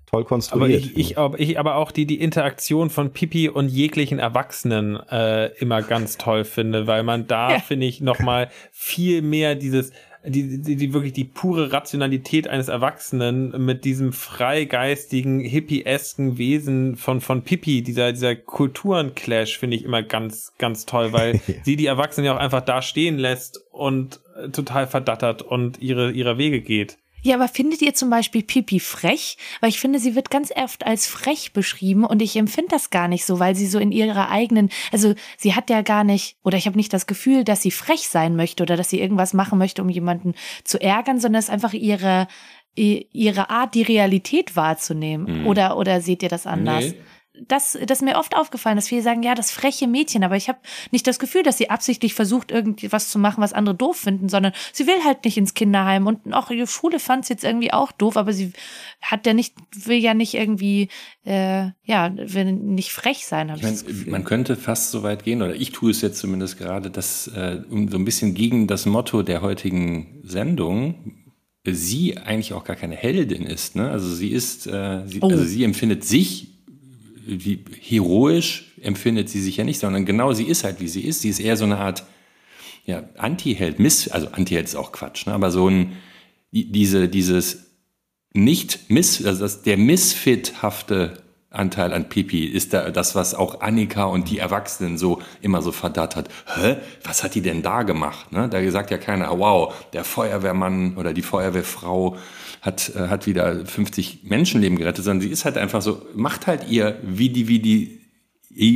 toll Aber konstruiert. ich, ich, aber ich aber auch die, die Interaktion von Pipi und jeglichen Erwachsenen äh, immer ganz toll finde, weil man da, Ja. finde ich, nochmal viel mehr dieses, die, die, die wirklich die pure Rationalität eines Erwachsenen mit diesem freigeistigen, hippiesken Wesen von, von Pippi, dieser, dieser Kulturenclash finde ich immer ganz, ganz toll, weil ja. sie die Erwachsenen ja auch einfach da stehen lässt und äh, total verdattert und ihre, ihrer Wege geht. Ja, aber findet ihr zum Beispiel Pipi frech? Weil ich finde, sie wird ganz oft als frech beschrieben und ich empfinde das gar nicht so, weil sie so in ihrer eigenen, also sie hat ja gar nicht, oder ich habe nicht das Gefühl, dass sie frech sein möchte oder dass sie irgendwas machen möchte, um jemanden zu ärgern, sondern es ist einfach ihre, ihre Art, die Realität wahrzunehmen. Mhm. Oder, oder seht ihr das anders? Nee das, das ist mir oft aufgefallen, dass viele sagen, ja, das freche Mädchen, aber ich habe nicht das Gefühl, dass sie absichtlich versucht, irgendwas zu machen, was andere doof finden, sondern sie will halt nicht ins Kinderheim und auch ihre Schule fand es jetzt irgendwie auch doof, aber sie hat ja nicht, will ja nicht irgendwie, äh, ja, will nicht frech sein. Ich mein, man könnte fast so weit gehen, oder ich tue es jetzt zumindest gerade, dass äh, um so ein bisschen gegen das Motto der heutigen Sendung sie eigentlich auch gar keine Heldin ist. Ne? Also sie ist, äh, sie, oh. also sie empfindet sich wie heroisch empfindet sie sich ja nicht, sondern genau sie ist halt, wie sie ist. Sie ist eher so eine Art ja, Anti-Held, Miss, also Anti-Held ist auch Quatsch, ne? aber so ein, diese, dieses nicht Miss, also das, der Misfit-hafte Anteil an Pipi ist da das, was auch Annika und die Erwachsenen so immer so verdattert. Hä? Was hat die denn da gemacht? Ne? Da sagt ja keiner, wow, der Feuerwehrmann oder die Feuerwehrfrau hat, äh, hat wieder 50 Menschenleben gerettet, sondern sie ist halt einfach so, macht halt ihr, wie die, wie die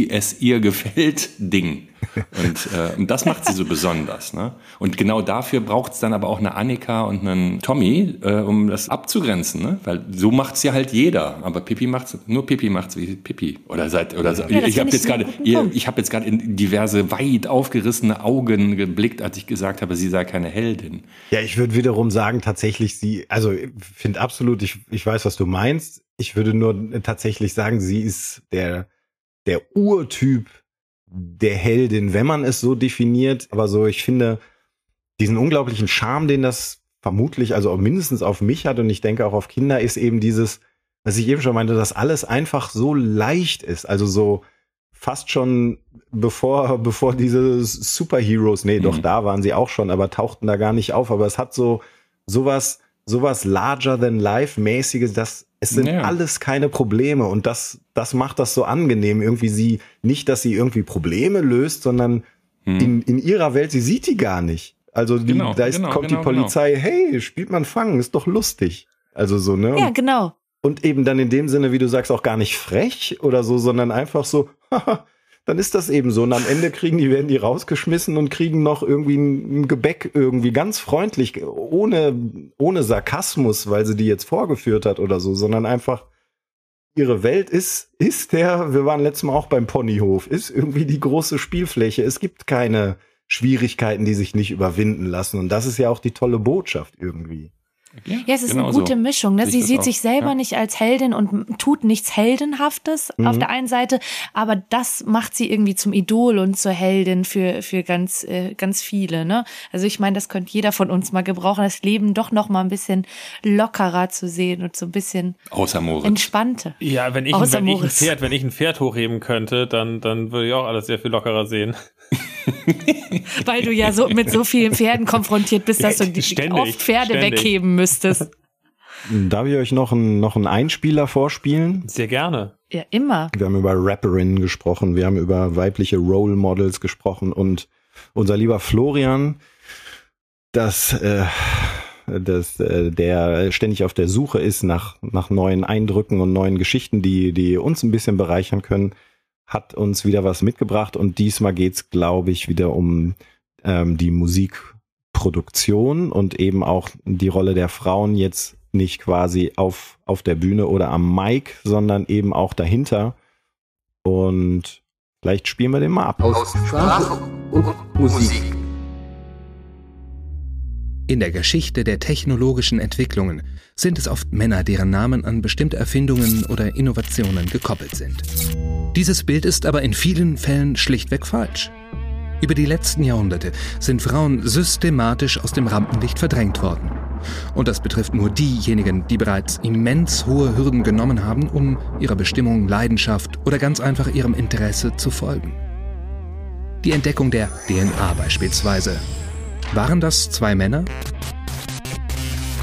es ihr gefällt Ding. Und, äh, und das macht sie so besonders. Ne? Und genau dafür braucht es dann aber auch eine Annika und einen Tommy, äh, um das abzugrenzen. Ne? Weil so macht es ja halt jeder. Aber Pippi macht's, nur Pippi macht's wie Pippi. Oder seit, oder ja, ich habe jetzt gerade, ich habe jetzt gerade in diverse weit aufgerissene Augen geblickt, als ich gesagt habe, sie sei keine Heldin. Ja, ich würde wiederum sagen, tatsächlich sie, also finde absolut, ich, ich weiß, was du meinst. Ich würde nur tatsächlich sagen, sie ist der der Urtyp der Heldin, wenn man es so definiert. Aber so, ich finde diesen unglaublichen Charme, den das vermutlich, also mindestens auf mich hat und ich denke auch auf Kinder, ist eben dieses, was ich eben schon meinte, dass alles einfach so leicht ist. Also so fast schon bevor, bevor diese Superheroes, nee, mhm. doch da waren sie auch schon, aber tauchten da gar nicht auf. Aber es hat so sowas, sowas larger than life mäßiges, das es sind ja. alles keine Probleme und das, das macht das so angenehm. Irgendwie sie, nicht, dass sie irgendwie Probleme löst, sondern hm. in, in ihrer Welt, sie sieht die gar nicht. Also die, genau, da ist, genau, kommt genau, die Polizei, genau. hey, spielt man Fangen, ist doch lustig. Also so, ne? Ja, genau. Und eben dann in dem Sinne, wie du sagst, auch gar nicht frech oder so, sondern einfach so, haha, dann ist das eben so. Und am Ende kriegen die, werden die rausgeschmissen und kriegen noch irgendwie ein, Gebäck irgendwie ganz freundlich, ohne, ohne Sarkasmus, weil sie die jetzt vorgeführt hat oder so, sondern einfach ihre Welt ist, ist der, wir waren letztes Mal auch beim Ponyhof, ist irgendwie die große Spielfläche. Es gibt keine Schwierigkeiten, die sich nicht überwinden lassen. Und das ist ja auch die tolle Botschaft irgendwie. Ja, ja es ist genau eine gute so. Mischung. Ne? Sie sieht auch. sich selber ja. nicht als Heldin und tut nichts Heldenhaftes mhm. auf der einen Seite, aber das macht sie irgendwie zum Idol und zur Heldin für, für ganz, äh, ganz viele. Ne? Also ich meine, das könnte jeder von uns mal gebrauchen, das Leben doch noch mal ein bisschen lockerer zu sehen und so ein bisschen Außer Moritz. entspannter. Ja, wenn ich, wenn ich ein Pferd, wenn ich ein Pferd hochheben könnte, dann, dann würde ich auch alles sehr viel lockerer sehen. Weil du ja so mit so vielen Pferden konfrontiert bist, dass du die ständig, oft Pferde ständig. wegheben müsstest. Darf ich euch noch, ein, noch einen Einspieler vorspielen? Sehr gerne. Ja, immer. Wir haben über Rapperinnen gesprochen, wir haben über weibliche Role Models gesprochen und unser lieber Florian, das, äh, das, äh, der ständig auf der Suche ist nach, nach neuen Eindrücken und neuen Geschichten, die, die uns ein bisschen bereichern können, hat uns wieder was mitgebracht und diesmal geht's, glaube ich, wieder um ähm, die Musikproduktion und eben auch die Rolle der Frauen jetzt nicht quasi auf, auf der Bühne oder am Mic, sondern eben auch dahinter. Und vielleicht spielen wir den mal ab. Aus Sprache und Musik. In der Geschichte der technologischen Entwicklungen sind es oft Männer, deren Namen an bestimmte Erfindungen oder Innovationen gekoppelt sind. Dieses Bild ist aber in vielen Fällen schlichtweg falsch. Über die letzten Jahrhunderte sind Frauen systematisch aus dem Rampenlicht verdrängt worden. Und das betrifft nur diejenigen, die bereits immens hohe Hürden genommen haben, um ihrer Bestimmung, Leidenschaft oder ganz einfach ihrem Interesse zu folgen. Die Entdeckung der DNA beispielsweise. Waren das zwei Männer?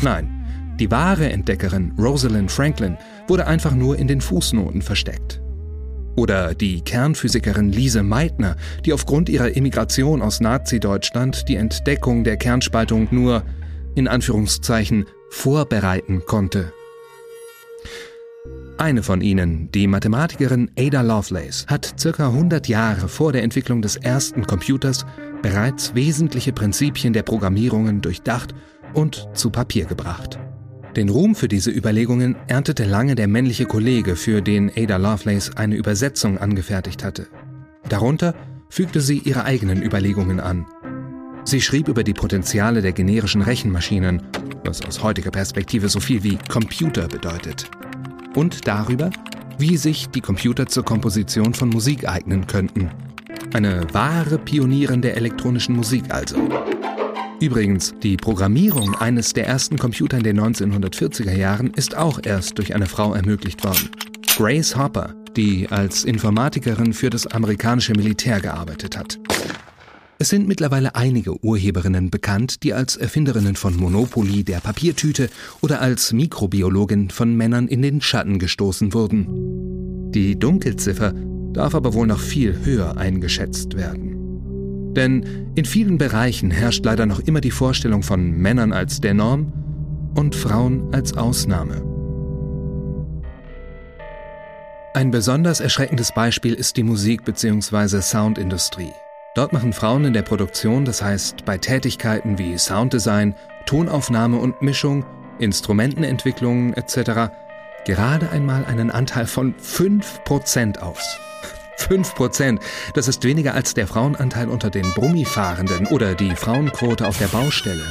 Nein, die wahre Entdeckerin Rosalind Franklin wurde einfach nur in den Fußnoten versteckt. Oder die Kernphysikerin Lise Meitner, die aufgrund ihrer Immigration aus Nazi-Deutschland die Entdeckung der Kernspaltung nur, in Anführungszeichen, vorbereiten konnte. Eine von ihnen, die Mathematikerin Ada Lovelace, hat circa 100 Jahre vor der Entwicklung des ersten Computers bereits wesentliche Prinzipien der Programmierungen durchdacht und zu Papier gebracht. Den Ruhm für diese Überlegungen erntete lange der männliche Kollege, für den Ada Lovelace eine Übersetzung angefertigt hatte. Darunter fügte sie ihre eigenen Überlegungen an. Sie schrieb über die Potenziale der generischen Rechenmaschinen, was aus heutiger Perspektive so viel wie Computer bedeutet und darüber, wie sich die Computer zur Komposition von Musik eignen könnten. Eine wahre Pionierin der elektronischen Musik also. Übrigens, die Programmierung eines der ersten Computer in den 1940er Jahren ist auch erst durch eine Frau ermöglicht worden. Grace Hopper, die als Informatikerin für das amerikanische Militär gearbeitet hat. Es sind mittlerweile einige Urheberinnen bekannt, die als Erfinderinnen von Monopoly, der Papiertüte oder als Mikrobiologin von Männern in den Schatten gestoßen wurden. Die Dunkelziffer darf aber wohl noch viel höher eingeschätzt werden. Denn in vielen Bereichen herrscht leider noch immer die Vorstellung von Männern als der Norm und Frauen als Ausnahme. Ein besonders erschreckendes Beispiel ist die Musik- bzw. Soundindustrie. Dort machen Frauen in der Produktion, das heißt bei Tätigkeiten wie Sounddesign, Tonaufnahme und Mischung, Instrumentenentwicklung etc. gerade einmal einen Anteil von 5% aus. 5%, das ist weniger als der Frauenanteil unter den Brummifahrenden oder die Frauenquote auf der Baustelle.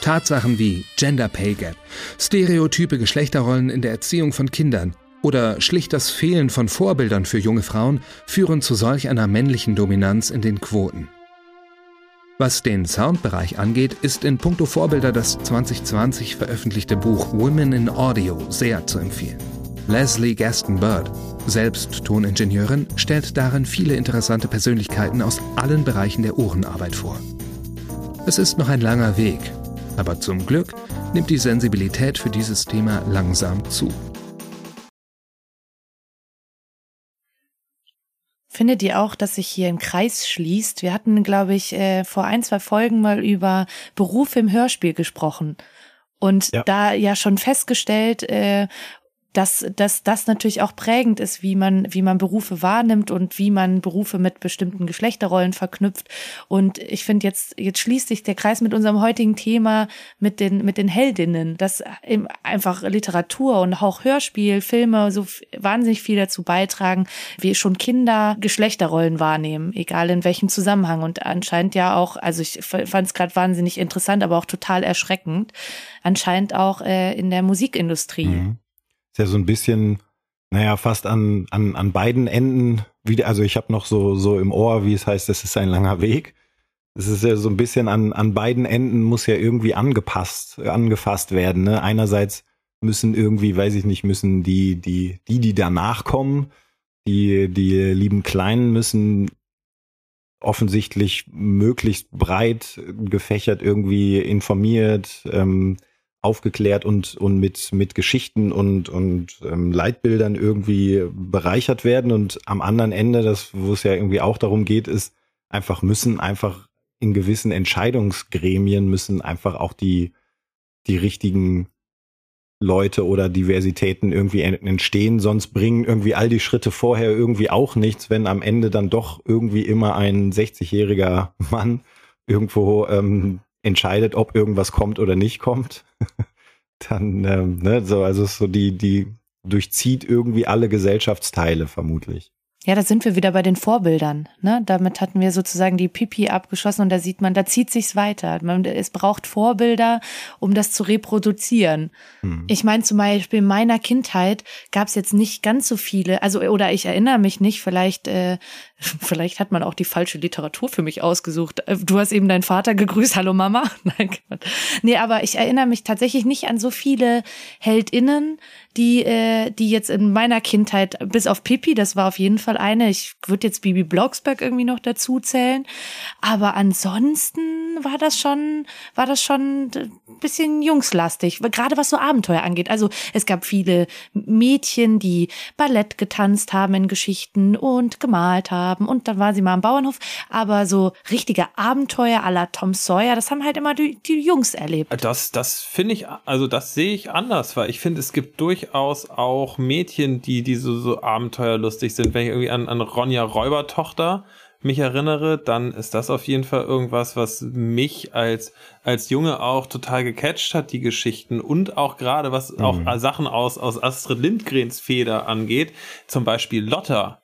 Tatsachen wie Gender Pay Gap, stereotype Geschlechterrollen in der Erziehung von Kindern, oder schlicht das Fehlen von Vorbildern für junge Frauen führen zu solch einer männlichen Dominanz in den Quoten. Was den Soundbereich angeht, ist in puncto Vorbilder das 2020 veröffentlichte Buch Women in Audio sehr zu empfehlen. Leslie Gaston Bird, selbst Toningenieurin, stellt darin viele interessante Persönlichkeiten aus allen Bereichen der Ohrenarbeit vor. Es ist noch ein langer Weg, aber zum Glück nimmt die Sensibilität für dieses Thema langsam zu. Findet ihr auch, dass sich hier ein Kreis schließt? Wir hatten, glaube ich, äh, vor ein, zwei Folgen mal über Berufe im Hörspiel gesprochen. Und ja. da ja schon festgestellt, äh, dass, dass das natürlich auch prägend ist, wie man, wie man Berufe wahrnimmt und wie man Berufe mit bestimmten Geschlechterrollen verknüpft. Und ich finde jetzt, jetzt schließt sich der Kreis mit unserem heutigen Thema mit den, mit den Heldinnen, dass einfach Literatur und auch Hörspiel, Filme so wahnsinnig viel dazu beitragen, wie schon Kinder Geschlechterrollen wahrnehmen, egal in welchem Zusammenhang. Und anscheinend ja auch, also ich fand es gerade wahnsinnig interessant, aber auch total erschreckend, anscheinend auch äh, in der Musikindustrie. Mhm ist ja so ein bisschen, naja, fast an, an, an beiden Enden wieder, also ich habe noch so, so im Ohr, wie es heißt, das ist ein langer Weg. Es ist ja so ein bisschen an, an beiden Enden muss ja irgendwie angepasst, angefasst werden. Ne? Einerseits müssen irgendwie, weiß ich nicht, müssen die, die, die, die danach kommen, die, die lieben Kleinen müssen offensichtlich möglichst breit gefächert irgendwie informiert, ähm, aufgeklärt und, und mit, mit Geschichten und, und ähm, Leitbildern irgendwie bereichert werden. Und am anderen Ende, das, wo es ja irgendwie auch darum geht, ist, einfach müssen einfach in gewissen Entscheidungsgremien müssen einfach auch die, die richtigen Leute oder Diversitäten irgendwie entstehen, sonst bringen irgendwie all die Schritte vorher irgendwie auch nichts, wenn am Ende dann doch irgendwie immer ein 60-jähriger Mann irgendwo ähm, entscheidet, ob irgendwas kommt oder nicht kommt, dann, ähm, ne, so, also so die, die durchzieht irgendwie alle Gesellschaftsteile vermutlich. Ja, da sind wir wieder bei den Vorbildern. Ne? Damit hatten wir sozusagen die Pipi abgeschossen und da sieht man, da zieht sich's weiter. Man, es braucht Vorbilder, um das zu reproduzieren. Hm. Ich meine zum Beispiel in meiner Kindheit gab es jetzt nicht ganz so viele, also oder ich erinnere mich nicht, vielleicht äh, vielleicht hat man auch die falsche Literatur für mich ausgesucht. Äh, du hast eben deinen Vater gegrüßt, hallo Mama. Nein, nee, aber ich erinnere mich tatsächlich nicht an so viele Heldinnen, die, äh, die jetzt in meiner Kindheit, bis auf Pippi, das war auf jeden Fall eine. Ich würde jetzt Bibi Blocksberg irgendwie noch dazu zählen. Aber ansonsten war das schon, war das schon ein bisschen jungslastig, gerade was so Abenteuer angeht. Also es gab viele Mädchen, die Ballett getanzt haben in Geschichten und gemalt haben und dann war sie mal am Bauernhof. Aber so richtige Abenteuer à la Tom Sawyer, das haben halt immer die, die Jungs erlebt. Das, das finde ich, also das sehe ich anders, weil ich finde, es gibt durchaus auch Mädchen, die, die so, so abenteuerlustig sind. Wenn ich irgendwie an, an Ronja Räubertochter mich erinnere, dann ist das auf jeden Fall irgendwas, was mich als, als Junge auch total gecatcht hat, die Geschichten und auch gerade was mhm. auch Sachen aus, aus Astrid Lindgrens Feder angeht, zum Beispiel Lotta.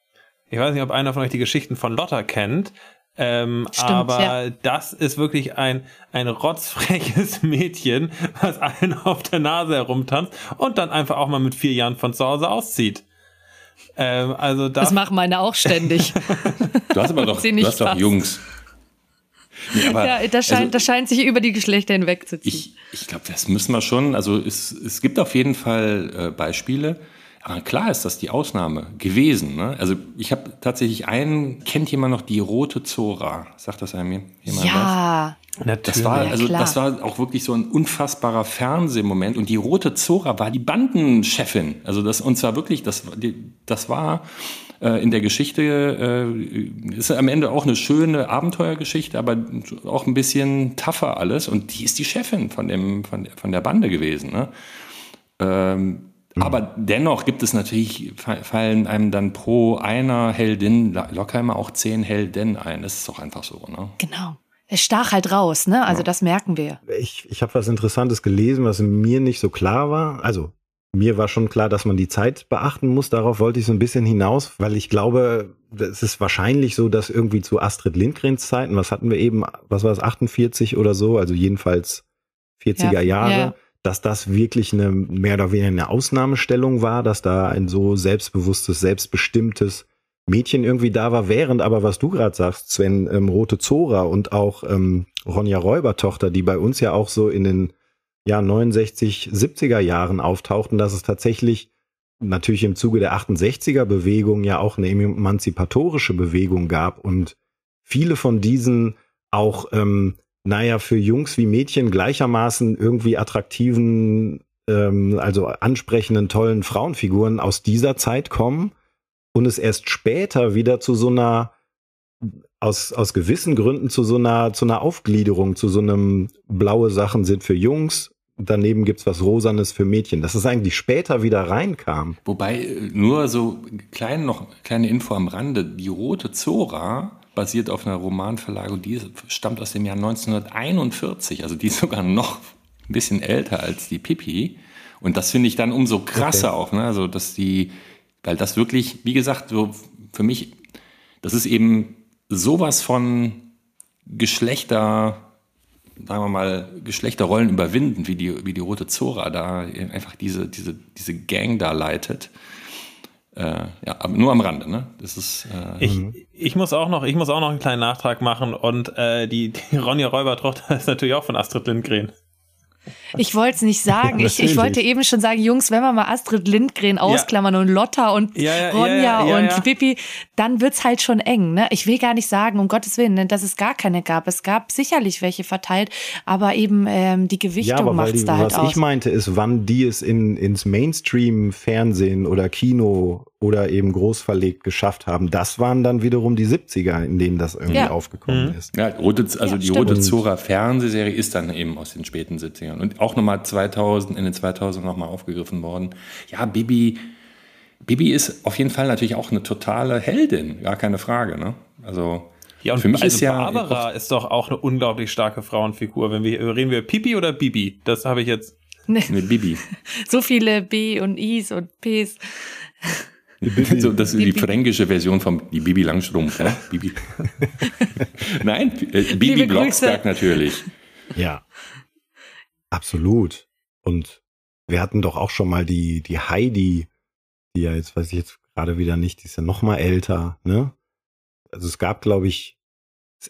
Ich weiß nicht, ob einer von euch die Geschichten von Lotta kennt. Ähm, Stimmt, aber ja. das ist wirklich ein, ein rotzfreches Mädchen, was allen auf der Nase herumtanzt und dann einfach auch mal mit vier Jahren von zu Hause auszieht. Ähm, also das, das machen meine auch ständig. du hast aber doch, du hast doch Jungs. Nee, aber, ja, das scheint, also, das scheint sich über die Geschlechter hinwegzuziehen. Ich, ich glaube, das müssen wir schon. Also es, es gibt auf jeden Fall äh, Beispiele. Aber klar ist das die Ausnahme gewesen. Ne? Also ich habe tatsächlich einen, kennt jemand noch die rote Zora? Sagt das einem jemand? Ja. Was? Natürlich. Das war, also, das war auch wirklich so ein unfassbarer Fernsehmoment. Und die rote Zora war die Bandenchefin. Also das, und zwar wirklich, das, das war äh, in der Geschichte, äh, ist am Ende auch eine schöne Abenteuergeschichte, aber auch ein bisschen tougher alles. Und die ist die Chefin von, dem, von, von der Bande gewesen. Ne? Ähm. Aber dennoch gibt es natürlich, fallen einem dann pro einer Heldin locker immer auch zehn Heldinnen ein. Das ist doch einfach so, ne? Genau. Es stach halt raus, ne? Also ja. das merken wir. Ich, ich habe was Interessantes gelesen, was mir nicht so klar war. Also mir war schon klar, dass man die Zeit beachten muss. Darauf wollte ich so ein bisschen hinaus, weil ich glaube, es ist wahrscheinlich so, dass irgendwie zu Astrid Lindgrens Zeiten, was hatten wir eben, was war es, 48 oder so, also jedenfalls 40er ja, Jahre, ja dass das wirklich eine mehr oder weniger eine Ausnahmestellung war, dass da ein so selbstbewusstes, selbstbestimmtes Mädchen irgendwie da war, während aber, was du gerade sagst, Sven, ähm, Rote Zora und auch ähm, Ronja Räubertochter, die bei uns ja auch so in den ja, 69, 70er Jahren auftauchten, dass es tatsächlich natürlich im Zuge der 68er Bewegung ja auch eine emanzipatorische Bewegung gab und viele von diesen auch ähm, naja, für Jungs wie Mädchen gleichermaßen irgendwie attraktiven, ähm, also ansprechenden, tollen Frauenfiguren aus dieser Zeit kommen und es erst später wieder zu so einer, aus, aus gewissen Gründen zu so einer, zu einer Aufgliederung, zu so einem blaue Sachen sind für Jungs, daneben gibt's was Rosanes für Mädchen, dass es eigentlich später wieder reinkam. Wobei, äh, nur so klein, noch kleine Info am Rande, die rote Zora basiert auf einer Romanverlagung, die stammt aus dem Jahr 1941, also die ist sogar noch ein bisschen älter als die Pippi. Und das finde ich dann umso krasser okay. auch, ne? Also, dass die, weil das wirklich, wie gesagt, so für mich, das ist eben sowas von Geschlechter, sagen wir mal, Geschlechterrollen überwinden, wie die, wie die Rote Zora da einfach diese, diese, diese Gang da leitet. Äh, ja, aber nur am Rande, ne? Das ist. Äh, ich, ich muss auch noch, ich muss auch noch einen kleinen Nachtrag machen und äh, die, die Ronja Räubertochter ist natürlich auch von Astrid Lindgren. Ich wollte es nicht sagen. ich, ich wollte eben schon sagen, Jungs, wenn wir mal Astrid Lindgren ausklammern ja. und Lotta und ja, Ronja und Pippi, dann wird's halt schon eng. Ne? Ich will gar nicht sagen, um Gottes Willen, dass es gar keine gab. Es gab sicherlich welche verteilt, aber eben ähm, die Gewichtung ja, macht's da halt was aus. Was ich meinte, ist, wann die es in, ins Mainstream-Fernsehen oder Kino oder eben großverlegt geschafft haben. Das waren dann wiederum die 70er, in denen das irgendwie ja. aufgekommen mhm. ist. Ja, rote, also ja, die stimmt. Rote Zora Fernsehserie ist dann eben aus den späten 70ern und auch nochmal 2000, in den 2000 nochmal aufgegriffen worden. Ja, Bibi, Bibi ist auf jeden Fall natürlich auch eine totale Heldin, gar keine Frage, ne? Also, ja, und für mich also ist ja Barbara ist doch auch eine unglaublich starke Frauenfigur. Wenn wir reden wir Pipi oder Bibi? Das habe ich jetzt. Nee. Bibi. so viele B und Is und Ps. Bibi, so, das ist die fränkische Version von die Bibi Langstrumpf. Ja? Bibi. Nein, äh, Bibi Blocksberg natürlich. Ja, absolut. Und wir hatten doch auch schon mal die, die Heidi, die ja jetzt weiß ich jetzt gerade wieder nicht, die ist ja noch mal älter, ne? Also es gab, glaube ich,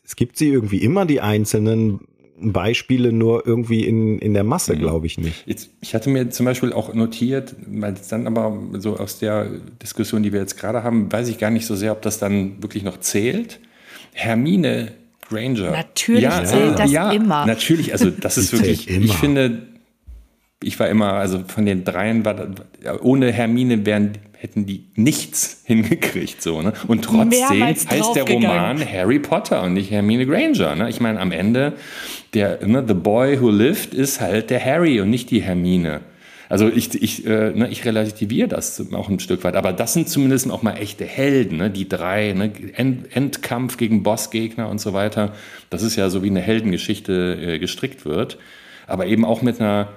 es gibt sie irgendwie immer, die einzelnen Beispiele, nur irgendwie in, in der Masse, Mhm. glaube ich nicht. Jetzt, ich hatte mir zum Beispiel auch notiert, weil es dann aber so aus der Diskussion, die wir jetzt gerade haben, weiß ich gar nicht so sehr, ob das dann wirklich noch zählt. Hermine Granger. Natürlich zählt das immer. Natürlich, also das ist wirklich, immer. ich finde, ich war immer, also von den dreien war, das- ohne Hermine wären, hätten die nichts hingekriegt, so, ne? Und trotzdem heißt der. Roman Harry Potter und nicht Hermine Granger, ne? Ich meine, am Ende, der, ne, The Boy Who Lived ist halt der Harry und nicht die Hermine. Also ich, ich, äh, ne, ich relativiere das auch ein Stück weit, aber das sind zumindest auch mal echte Helden, ne? die drei, ne? End, Endkampf gegen Bossgegner und so weiter. Das ist ja so wie eine Heldengeschichte äh, gestrickt wird, aber eben auch mit einer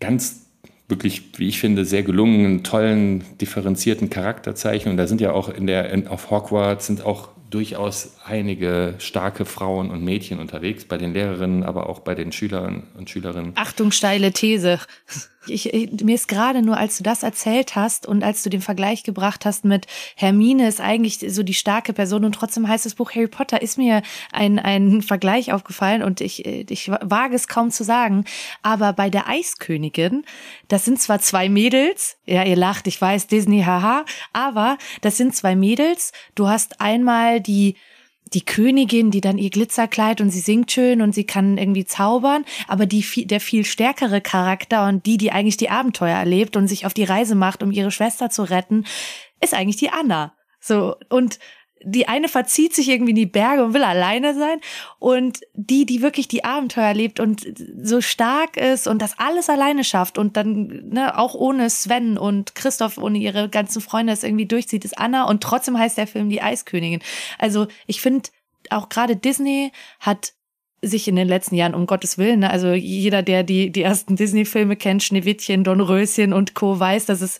ganz wirklich, wie ich finde, sehr gelungenen, tollen, differenzierten Charakterzeichnungen. Da sind ja auch in der, in, auf Hogwarts sind auch durchaus einige starke Frauen und Mädchen unterwegs, bei den Lehrerinnen, aber auch bei den Schülern und Schülerinnen. Achtung, steile These. Ich, ich, mir ist gerade nur, als du das erzählt hast und als du den Vergleich gebracht hast mit Hermine ist eigentlich so die starke Person und trotzdem heißt das Buch Harry Potter, ist mir ein, ein Vergleich aufgefallen und ich, ich wage es kaum zu sagen. Aber bei der Eiskönigin, das sind zwar zwei Mädels, ja, ihr lacht, ich weiß, Disney, haha, aber das sind zwei Mädels. Du hast einmal die die Königin, die dann ihr Glitzerkleid und sie singt schön und sie kann irgendwie zaubern, aber die der viel stärkere Charakter und die, die eigentlich die Abenteuer erlebt und sich auf die Reise macht, um ihre Schwester zu retten, ist eigentlich die Anna. So und die eine verzieht sich irgendwie in die Berge und will alleine sein und die, die wirklich die Abenteuer erlebt und so stark ist und das alles alleine schafft und dann ne, auch ohne Sven und Christoph, ohne ihre ganzen Freunde es irgendwie durchzieht, ist Anna und trotzdem heißt der Film die Eiskönigin. Also ich finde auch gerade Disney hat sich in den letzten Jahren, um Gottes Willen, ne, also jeder, der die, die ersten Disney-Filme kennt, Schneewittchen, Dornröschen und Co., weiß, dass es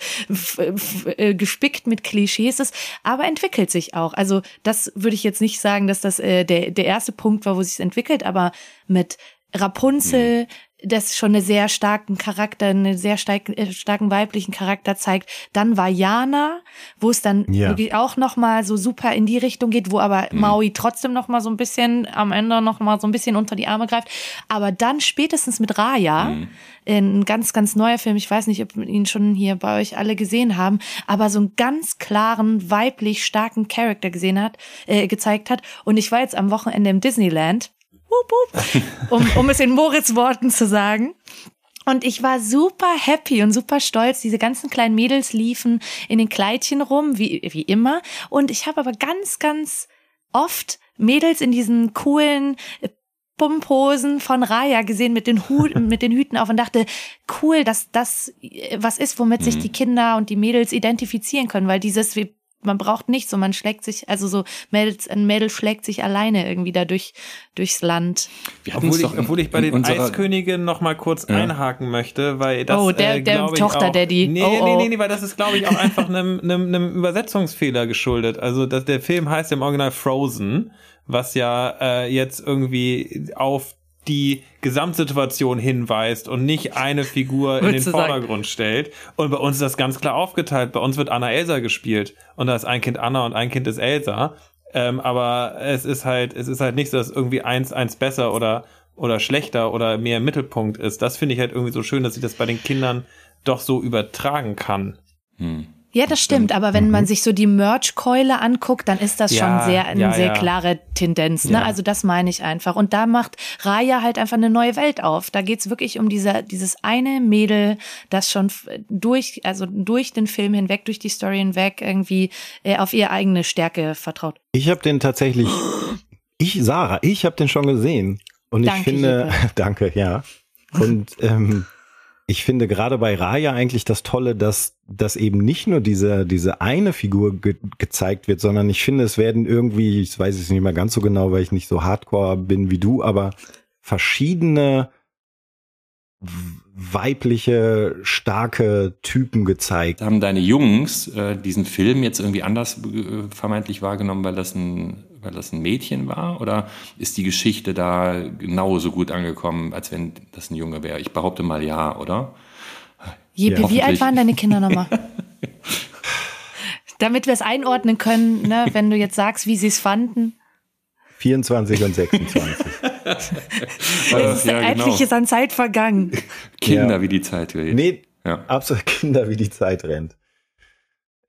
äh, gespickt mit Klischees ist, aber entwickelt sich auch. Also das würde ich jetzt nicht sagen, dass das äh, der, der erste Punkt war, wo sich entwickelt, aber mit Rapunzel, das schon einen sehr starken Charakter, einen sehr stark, äh, starken weiblichen Charakter zeigt. Dann war Jana, wo es dann Ja. wirklich auch noch mal so super in die Richtung geht, wo aber Maui trotzdem noch mal so ein bisschen am Ende noch mal so ein bisschen unter die Arme greift. Aber dann spätestens mit Raya, ein ganz, ganz neuer Film, ich weiß nicht, ob ihn schon hier bei euch alle gesehen haben, aber so einen ganz klaren, weiblich starken Charakter gesehen hat, äh, gezeigt hat. Und ich war jetzt am Wochenende im Disneyland, wup, wup, um, um es in Moritz Worten zu sagen. Und ich war super happy und super stolz. Diese ganzen kleinen Mädels liefen in den Kleidchen rum, wie, wie immer. Und ich habe aber ganz, ganz oft Mädels in diesen coolen äh, Pumphosen von Raya gesehen mit den, Hut, mit den Hüten auf und dachte, cool, dass das äh, was ist, womit sich die Kinder und die Mädels identifizieren können, weil dieses, wie, man braucht nichts und man schlägt sich, also so Mädels, ein Mädel schlägt sich alleine irgendwie da durch, durchs Land. Obwohl ich, obwohl ich bei den Eiskönigin noch mal kurz Ja. einhaken möchte, weil das Oh, der- äh, der Tochter-Daddy. Nee, Oh, nee, oh. nee, nee, weil das ist glaube ich auch einfach einem, einem, einem Übersetzungsfehler geschuldet. Also dass der Film heißt im Original Frozen, was ja äh, jetzt irgendwie auf die Gesamtsituation hinweist und nicht eine Figur in den du sagen? Vordergrund stellt. Und bei uns ist das ganz klar aufgeteilt. Bei uns wird Anna Elsa gespielt und da ist ein Kind Anna und ein Kind ist Elsa. Ähm, aber es ist halt, es ist halt nicht so, dass irgendwie eins, eins besser oder, oder schlechter oder mehr im Mittelpunkt ist. Das finde ich halt irgendwie so schön, dass ich das bei den Kindern doch so übertragen kann. Ja, das stimmt, aber wenn man sich so die Merch-Keule anguckt, dann ist das Ja, schon sehr eine ja, sehr ja. klare Tendenz. Ne? Ja. Also das meine ich einfach. Und da macht Raya halt einfach eine neue Welt auf. Da geht's wirklich um diese, dieses eine Mädel, das schon durch, also durch den Film hinweg, durch die Story hinweg irgendwie äh, auf ihre eigene Stärke vertraut. Ich habe den tatsächlich, ich, Sarah, ich habe den schon gesehen. Und ich Danke, finde, Jeppe. danke, ja. Und ähm, ich finde gerade bei Raya eigentlich das Tolle, dass, dass eben nicht nur diese, diese eine Figur ge gezeigt wird, sondern ich finde, es werden irgendwie, ich weiß es nicht mehr ganz so genau, weil ich nicht so hardcore bin wie du, aber verschiedene weibliche, starke Typen gezeigt. Haben deine Jungs äh, diesen Film jetzt irgendwie anders äh, vermeintlich wahrgenommen, weil das ein weil das ein Mädchen war? Oder ist die Geschichte da genauso gut angekommen, als wenn das ein Junge wäre? Ich behaupte mal ja, oder? Jeppe, Ja, wie alt waren deine Kinder nochmal? Damit wir es einordnen können, ne, wenn du jetzt sagst, wie sie es fanden. 24 und 26. es ist ja, etliches genau. an Zeit vergangen. Kinder, ja. wie die Zeit rennt. Nee, ja. absolut Kinder, wie die Zeit rennt.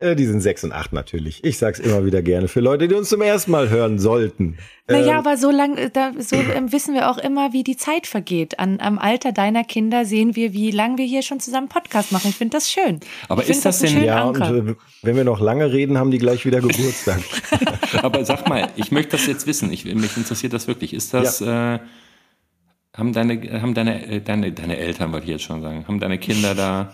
Äh, die sind sechs und acht natürlich. Ich sag's immer wieder gerne für Leute, die uns zum ersten Mal hören sollten. Naja, ähm, aber so lang, äh, da, so ähm, wissen wir auch immer, wie die Zeit vergeht. An, am Alter deiner Kinder sehen wir, wie lange wir hier schon zusammen Podcast machen. Ich finde das schön. Aber ist das, das denn ja? Und, äh, wenn wir noch lange reden, haben die gleich wieder Geburtstag. aber sag mal, ich möchte das jetzt wissen. Ich, mich interessiert das wirklich. Ist das ja. äh, haben deine haben deine äh, deine deine Eltern, wollte ich jetzt schon sagen, haben deine Kinder da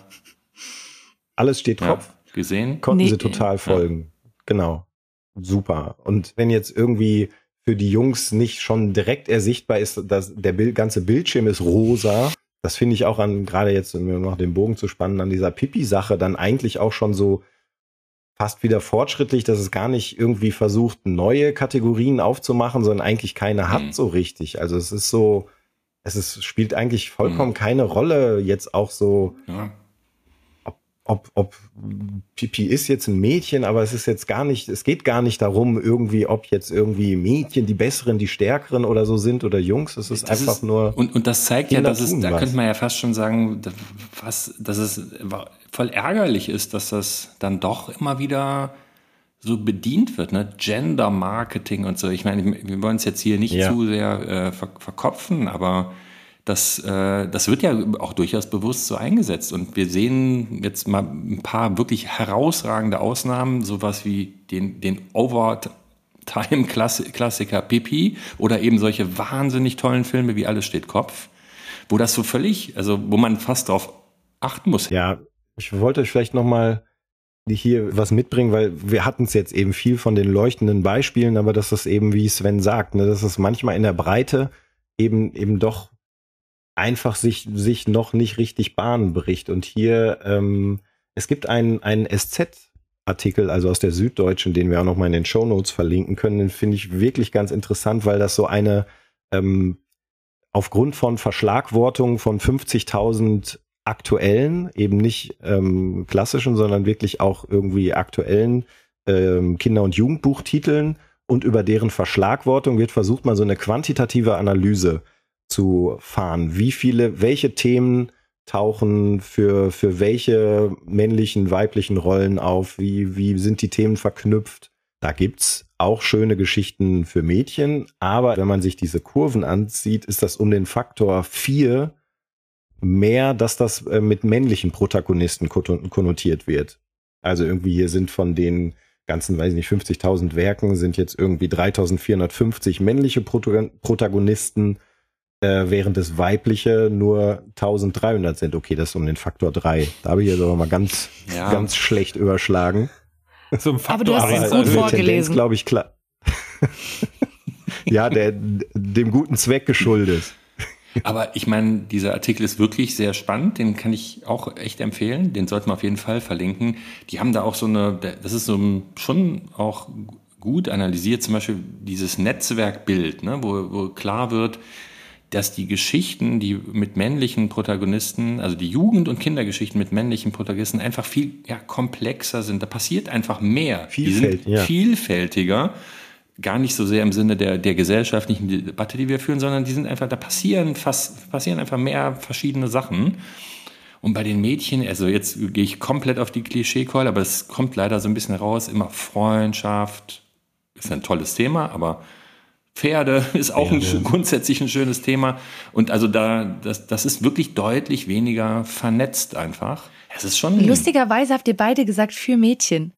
alles steht Kopf. Ja gesehen? Konnten nee. sie total folgen. Ja. Genau. Super. Und wenn jetzt irgendwie für die Jungs nicht schon direkt ersichtbar ist, dass der Bild, ganze Bildschirm ist rosa, das finde ich auch an, gerade jetzt, um noch den Bogen zu spannen, an dieser Pipi-Sache dann eigentlich auch schon so fast wieder fortschrittlich, dass es gar nicht irgendwie versucht, neue Kategorien aufzumachen, sondern eigentlich keine hat mhm. so richtig. Also es ist so, es ist, spielt eigentlich vollkommen mhm. keine Rolle, jetzt auch so. Ja ob, ob Pipi ist jetzt ein Mädchen, aber es ist jetzt gar nicht, es geht gar nicht darum, irgendwie, ob jetzt irgendwie Mädchen die besseren, die stärkeren oder so sind oder Jungs. Es ist das einfach ist, nur. Und, und das zeigt ja, dass es, da was. könnte man ja fast schon sagen, was, dass es voll ärgerlich ist, dass das dann doch immer wieder so bedient wird, ne? Gender Marketing und so. Ich meine, wir wollen es jetzt hier nicht ja. zu sehr äh, verkopfen, aber das, äh, das wird ja auch durchaus bewusst so eingesetzt. Und wir sehen jetzt mal ein paar wirklich herausragende Ausnahmen, sowas wie den, den Overtime-Klassiker Pipi oder eben solche wahnsinnig tollen Filme wie Alles steht Kopf, wo das so völlig, also wo man fast drauf achten muss. Ja, ich wollte vielleicht nochmal hier was mitbringen, weil wir hatten es jetzt eben viel von den leuchtenden Beispielen, aber das ist eben, wie Sven sagt, ne, dass es manchmal in der Breite eben eben doch einfach sich, sich noch nicht richtig Bahnen bricht. Und hier, ähm, es gibt einen, einen SZ-Artikel, also aus der Süddeutschen, den wir auch noch mal in den Show Notes verlinken können, den finde ich wirklich ganz interessant, weil das so eine, ähm, aufgrund von Verschlagwortung von 50.000 aktuellen, eben nicht ähm, klassischen, sondern wirklich auch irgendwie aktuellen ähm, Kinder- und Jugendbuchtiteln und über deren Verschlagwortung wird versucht, mal so eine quantitative Analyse zu fahren. Wie viele, welche Themen tauchen für, für welche männlichen, weiblichen Rollen auf? Wie, wie sind die Themen verknüpft? Da gibt's auch schöne Geschichten für Mädchen, aber wenn man sich diese Kurven ansieht, ist das um den Faktor vier mehr, dass das äh, mit männlichen Protagonisten konnotiert wird. Also irgendwie hier sind von den ganzen, weiß ich nicht, 50.000 Werken sind jetzt irgendwie 3.450 männliche Protagonisten äh, während das weibliche nur 1300 sind. Okay, das ist um den Faktor 3. Da habe ich jetzt aber mal ganz, ja. ganz schlecht überschlagen. Zum Faktor aber du hast es gut vorgelesen. glaube ich, klar. ja, der, dem guten Zweck geschuldet. Aber ich meine, dieser Artikel ist wirklich sehr spannend, den kann ich auch echt empfehlen, den sollten wir auf jeden Fall verlinken. Die haben da auch so eine, das ist so schon auch gut analysiert, zum Beispiel dieses Netzwerkbild, ne, wo, wo klar wird, dass die Geschichten, die mit männlichen Protagonisten, also die Jugend- und Kindergeschichten mit männlichen Protagonisten einfach viel ja, komplexer sind. Da passiert einfach mehr. Vielfalt, ja. Vielfältiger. Gar nicht so sehr im Sinne der, der gesellschaftlichen Debatte, die wir führen, sondern die sind einfach, da passieren fast, passieren einfach mehr verschiedene Sachen. Und bei den Mädchen, also jetzt gehe ich komplett auf die Klischee-Call, aber es kommt leider so ein bisschen raus, immer Freundschaft, ist ein tolles Thema, aber Pferde ist auch ein, grundsätzlich ein schönes Thema. Und also da, das, das ist wirklich deutlich weniger vernetzt einfach. Es ist schon. Lustigerweise habt ihr beide gesagt für Mädchen.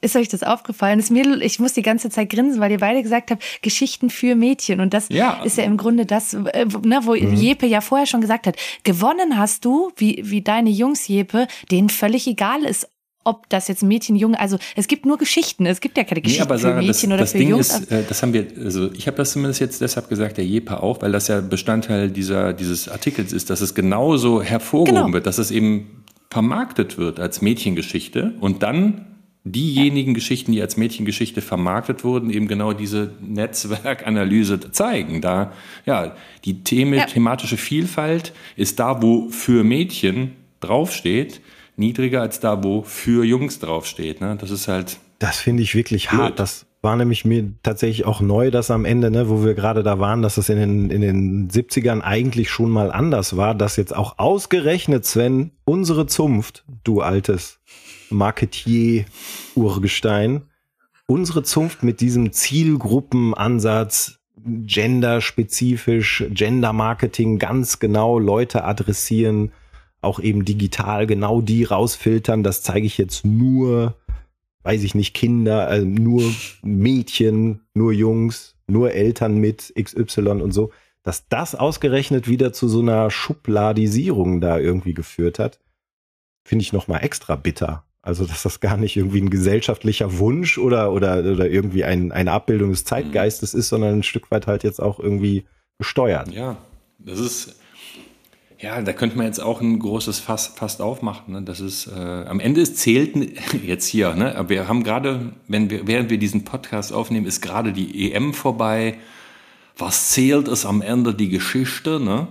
Ist euch das aufgefallen? Ist mir, ich muss die ganze Zeit grinsen, weil ihr beide gesagt habt, Geschichten für Mädchen. Und das ja. ist ja im Grunde das, äh, ne, wo mhm. Jepe ja vorher schon gesagt hat, gewonnen hast du, wie, wie deine Jungs Jepe, denen völlig egal ist, ob das jetzt Mädchen, Junge, also es gibt nur Geschichten, es gibt ja keine Geschichten nee, aber Sarah, für Mädchen das, oder das für Ding Jungs. Ist, äh, das haben wir, also ich habe das zumindest jetzt deshalb gesagt, der Jepa auch, weil das ja Bestandteil dieser, dieses Artikels ist, dass es genauso hervorgehoben genau. wird, dass es eben vermarktet wird als Mädchengeschichte und dann diejenigen Geschichten, die als Mädchengeschichte vermarktet wurden, eben genau diese Netzwerkanalyse zeigen. Da, ja, die Thema, ja. thematische Vielfalt ist da, wo für Mädchen draufsteht niedriger als da, wo für Jungs draufsteht. Ne? Das ist halt. Das finde ich wirklich blöd. hart. Das, war nämlich mir tatsächlich auch neu, dass am Ende, ne, wo wir gerade da waren, dass das in den, in den 70ern eigentlich schon mal anders war, dass jetzt auch ausgerechnet, Sven, unsere Zunft, du altes Marketier-Urgestein, unsere Zunft mit diesem Zielgruppenansatz, genderspezifisch, Gender-Marketing ganz genau Leute adressieren, auch eben digital genau die rausfiltern, das zeige ich jetzt nur weiß ich nicht, Kinder, äh, nur Mädchen, nur Jungs, nur Eltern mit XY und so, dass das ausgerechnet wieder zu so einer Schubladisierung da irgendwie geführt hat, finde ich nochmal extra bitter. Also, dass das gar nicht irgendwie ein gesellschaftlicher Wunsch oder, oder, oder irgendwie ein, eine Abbildung des Zeitgeistes ist, sondern ein Stück weit halt jetzt auch irgendwie gesteuert. Ja, das ist, ja, da könnte man jetzt auch ein großes Fass fast aufmachen. Ne? Das ist, äh, am Ende ist zählt jetzt hier, ne? Aber wir haben gerade, wenn wir, während wir diesen Podcast aufnehmen, ist gerade die EM vorbei. Was zählt ist am Ende die Geschichte, ne?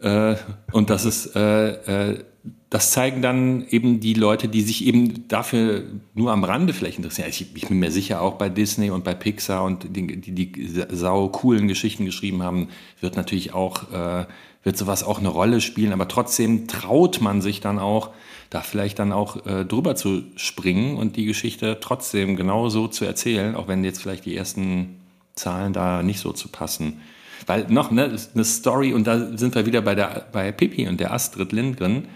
Äh, und das ist, äh, äh, das zeigen dann eben die Leute, die sich eben dafür nur am Rande vielleicht interessieren. Ich, ich bin mir sicher, auch bei Disney und bei Pixar und die, die, die sau coolen Geschichten geschrieben haben, wird natürlich auch äh, wird sowas auch eine Rolle spielen, aber trotzdem traut man sich dann auch, da vielleicht dann auch äh, drüber zu springen und die Geschichte trotzdem genauso zu erzählen, auch wenn jetzt vielleicht die ersten Zahlen da nicht so zu passen. Weil noch ne, eine Story, und da sind wir wieder bei, der, bei Pippi und der Astrid Lindgren,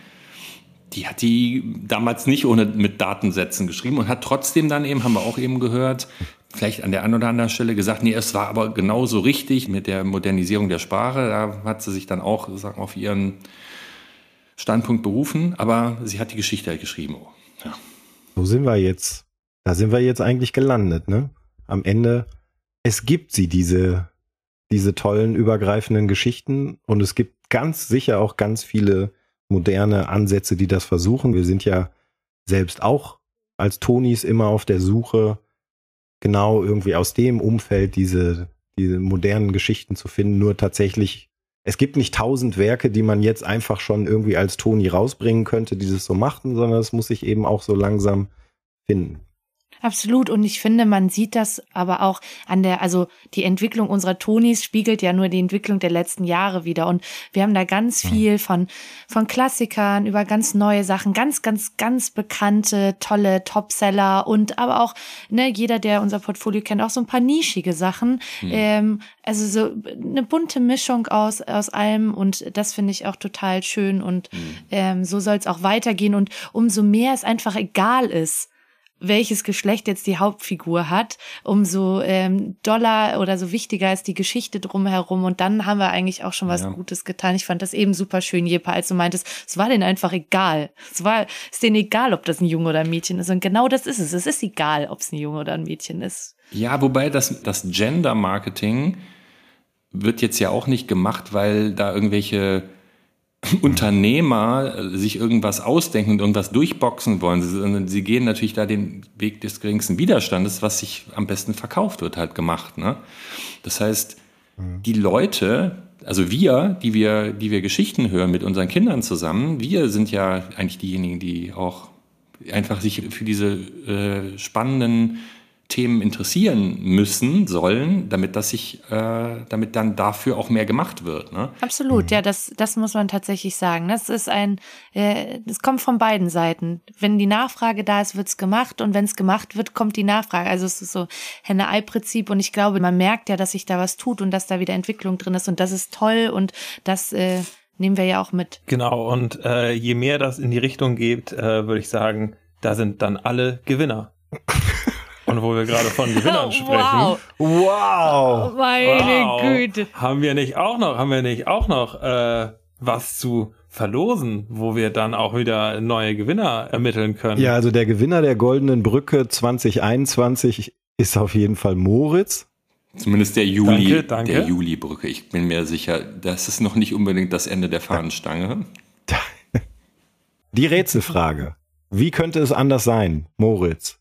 die hat die damals nicht ohne mit Datensätzen geschrieben und hat trotzdem dann eben, haben wir auch eben gehört, vielleicht an der einen oder anderen Stelle gesagt, nee, es war aber genauso richtig mit der Modernisierung der Sprache. Da hat sie sich dann auch sagen, auf ihren Standpunkt berufen, aber sie hat die Geschichte halt geschrieben. Ja. So sind wir jetzt. Da sind wir jetzt eigentlich gelandet, ne? Am Ende, es gibt sie, diese, diese tollen, übergreifenden Geschichten und es gibt ganz sicher auch ganz viele moderne Ansätze, die das versuchen. Wir sind ja selbst auch als Tonis immer auf der Suche genau irgendwie aus dem Umfeld diese, diese modernen Geschichten zu finden. Nur tatsächlich, es gibt nicht tausend Werke, die man jetzt einfach schon irgendwie als Toni rausbringen könnte, die das so machten, sondern es muss sich eben auch so langsam finden. Absolut. Und ich finde, man sieht das aber auch an der, also die Entwicklung unserer Tonis spiegelt ja nur die Entwicklung der letzten Jahre wieder. Und wir haben da ganz viel von, von Klassikern über ganz neue Sachen, ganz, ganz, ganz bekannte, tolle Topseller und aber auch, ne, jeder, der unser Portfolio kennt, auch so ein paar nischige Sachen. Mhm. Ähm, also so eine bunte Mischung aus, aus allem. Und das finde ich auch total schön. Und mhm. ähm, so soll es auch weitergehen. Und umso mehr es einfach egal ist, welches Geschlecht jetzt die Hauptfigur hat, umso ähm, doller oder so wichtiger ist die Geschichte drumherum. Und dann haben wir eigentlich auch schon was ja. Gutes getan. Ich fand das eben super schön, Jepa, als du meintest, es war denen einfach egal. Es war, ist denen egal, ob das ein Junge oder ein Mädchen ist. Und genau das ist es. Es ist egal, ob es ein Junge oder ein Mädchen ist. Ja, wobei das, das Gender-Marketing wird jetzt ja auch nicht gemacht, weil da irgendwelche Unternehmer äh, sich irgendwas ausdenken und irgendwas durchboxen wollen, sondern sie gehen natürlich da den Weg des geringsten Widerstandes, was sich am besten verkauft wird, halt gemacht. Ne? Das heißt, die Leute, also wir, die wir, die wir Geschichten hören mit unseren Kindern zusammen, wir sind ja eigentlich diejenigen, die auch einfach sich für diese äh, spannenden Themen interessieren müssen, sollen, damit das sich, äh, damit dann dafür auch mehr gemacht wird. Ne? Absolut, mhm. ja, das, das muss man tatsächlich sagen. Das ist ein, äh, das kommt von beiden Seiten. Wenn die Nachfrage da ist, wird's gemacht und wenn es gemacht wird, kommt die Nachfrage. Also es ist so Henne-Ei-Prinzip und ich glaube, man merkt ja, dass sich da was tut und dass da wieder Entwicklung drin ist und das ist toll und das äh, nehmen wir ja auch mit. Genau, und äh, je mehr das in die Richtung geht, äh, würde ich sagen, da sind dann alle Gewinner. Und wo wir gerade von Gewinnern sprechen. Wow. Wow. Oh, meine wow. Güte. Haben wir nicht auch noch, haben wir nicht auch noch äh, was zu verlosen, wo wir dann auch wieder neue Gewinner ermitteln können? Ja, also der Gewinner der Goldenen Brücke 2021 ist auf jeden Fall Moritz. Zumindest der Juli, danke, danke. der Juli-Brücke. Ich bin mir sicher, das ist noch nicht unbedingt das Ende der Fahnenstange. Die Rätselfrage. Wie könnte es anders sein, Moritz?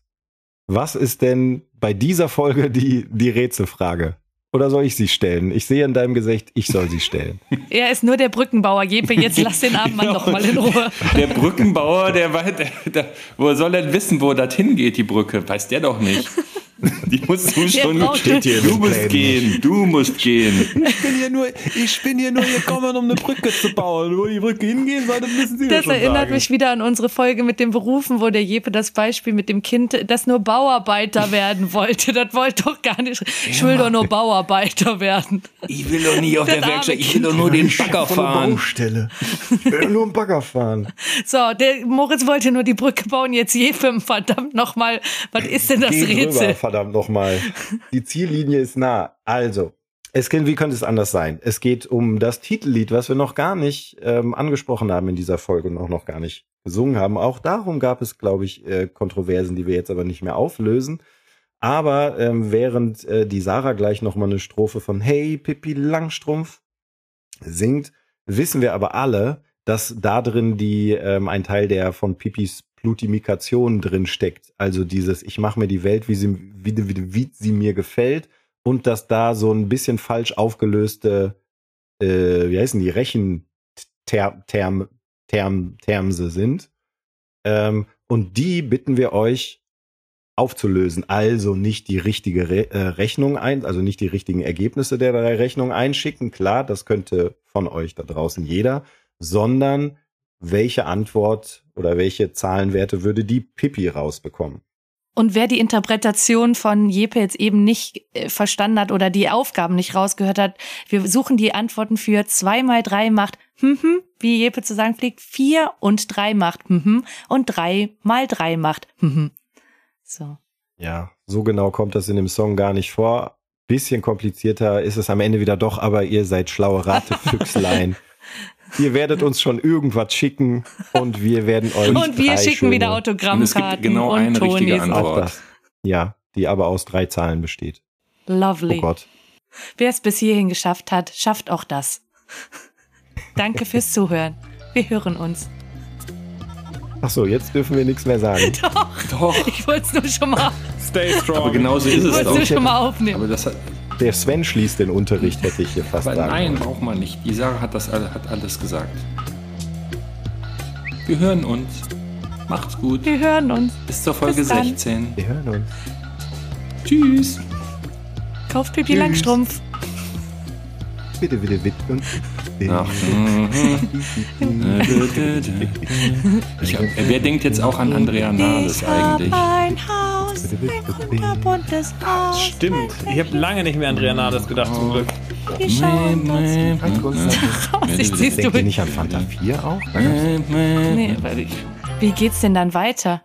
Was ist denn bei dieser Folge die, die Rätselfrage? Oder soll ich sie stellen? Ich sehe in deinem Gesicht, ich soll sie stellen. er ist nur der Brückenbauer. Jeppe, jetzt lass den armen Mann doch mal in Ruhe. Der Brückenbauer, der, der, der, woher soll er wissen, wo das hingeht, die Brücke? Weiß der doch nicht. Die musst du schon Steht hier Du musst gehen, du musst gehen. Ich bin hier nur, ich bin hier nur gekommen, um eine Brücke zu bauen. Wo die Brücke hingehen soll, das müssen Sie mir Das schon erinnert sagen. mich wieder an unsere Folge mit den Berufen, wo der Jeppe das Beispiel mit dem Kind, das nur Bauarbeiter werden wollte. Das wollte doch gar nicht. Ich will doch nur Bauarbeiter werden. Ich will doch nicht auf Das der Werkstatt, ich will doch nur den Bagger fahren. Baustelle. Ich will nur einen Bagger fahren. So, der Moritz wollte nur die Brücke bauen, jetzt Jeppe, verdammt nochmal. Was ist denn das Geh Rätsel? drüber, verdammt nochmal. Die Ziellinie ist nah. Also, es geht, wie könnte es anders sein? Es geht um das Titellied, was wir noch gar nicht ähm, angesprochen haben in dieser Folge und auch noch gar nicht gesungen haben. Auch darum gab es, glaube ich, äh, Kontroversen, die wir jetzt aber nicht mehr auflösen. Aber ähm, während äh, die Sarah gleich noch mal eine Strophe von Hey Pippi Langstrumpf singt, wissen wir aber alle, dass da drin die ähm, ein Teil der von Pippis Plutimikation drin steckt. Also dieses Ich mache mir die Welt, wie sie, wie, wie, wie sie mir gefällt und dass da so ein bisschen falsch aufgelöste, äh, wie heißen die, Rechenterm, Term, Term, sind. Ähm, und die bitten wir euch aufzulösen. Also nicht die richtige Re äh, Rechnung ein, also nicht die richtigen Ergebnisse der drei Rechnungen einschicken. Klar, das könnte von euch da draußen jeder, sondern welche Antwort oder welche Zahlenwerte würde die Pippi rausbekommen? Und wer die Interpretation von Jeppe jetzt eben nicht äh, verstanden hat oder die Aufgaben nicht rausgehört hat, wir suchen die Antworten für zwei mal drei macht hm, hm, wie Jeppe zu sagen pflegt, vier und drei macht hm, hm, und drei mal drei macht hm, hm. So. Ja, so genau kommt das in dem Song gar nicht vor. Bisschen komplizierter ist es am Ende wieder doch, aber ihr seid schlaue Ratefüchslein. Ihr werdet uns schon irgendwas schicken und wir werden euch Und wir schicken wieder schöne- Autogrammkarten Und es gibt genau und eine richtige Tonis. Antwort. Auch das. Ja, die aber aus drei Zahlen besteht. Lovely. Oh Gott. Wer es bis hierhin geschafft hat, schafft auch das. Danke fürs Zuhören. Wir hören uns. Ach so, jetzt dürfen wir nichts mehr sagen. Doch, Ich wollte es nur schon mal, Stay strong. aber genauso ist ich es wollte doch. nur schon mal aufnehmen. Aber das hat, Der Sven schließt den Unterricht, hätte ich hier fast aber sagen nein, braucht man nicht. Die Sarah hat das hat alles gesagt. Wir hören uns. Macht's gut. Wir hören uns. Bis zur Folge Bis dann. 16. Wir hören uns. Tschüss. Kauft Pipi Langstrumpf. Bitte, bitte, bitte. Und Ach, ich hab, wer denkt jetzt auch an Andrea Nahles eigentlich? ein Haus, ein kunterbuntes Haus. Stimmt. Ich habe lange nicht mehr an Andrea Nahles gedacht, zum Glück. Wir schauen uns raus. Ich zieh's Denkt ihr nicht an Fanta 4 auch? Nee, weil ich, wie geht's denn dann weiter?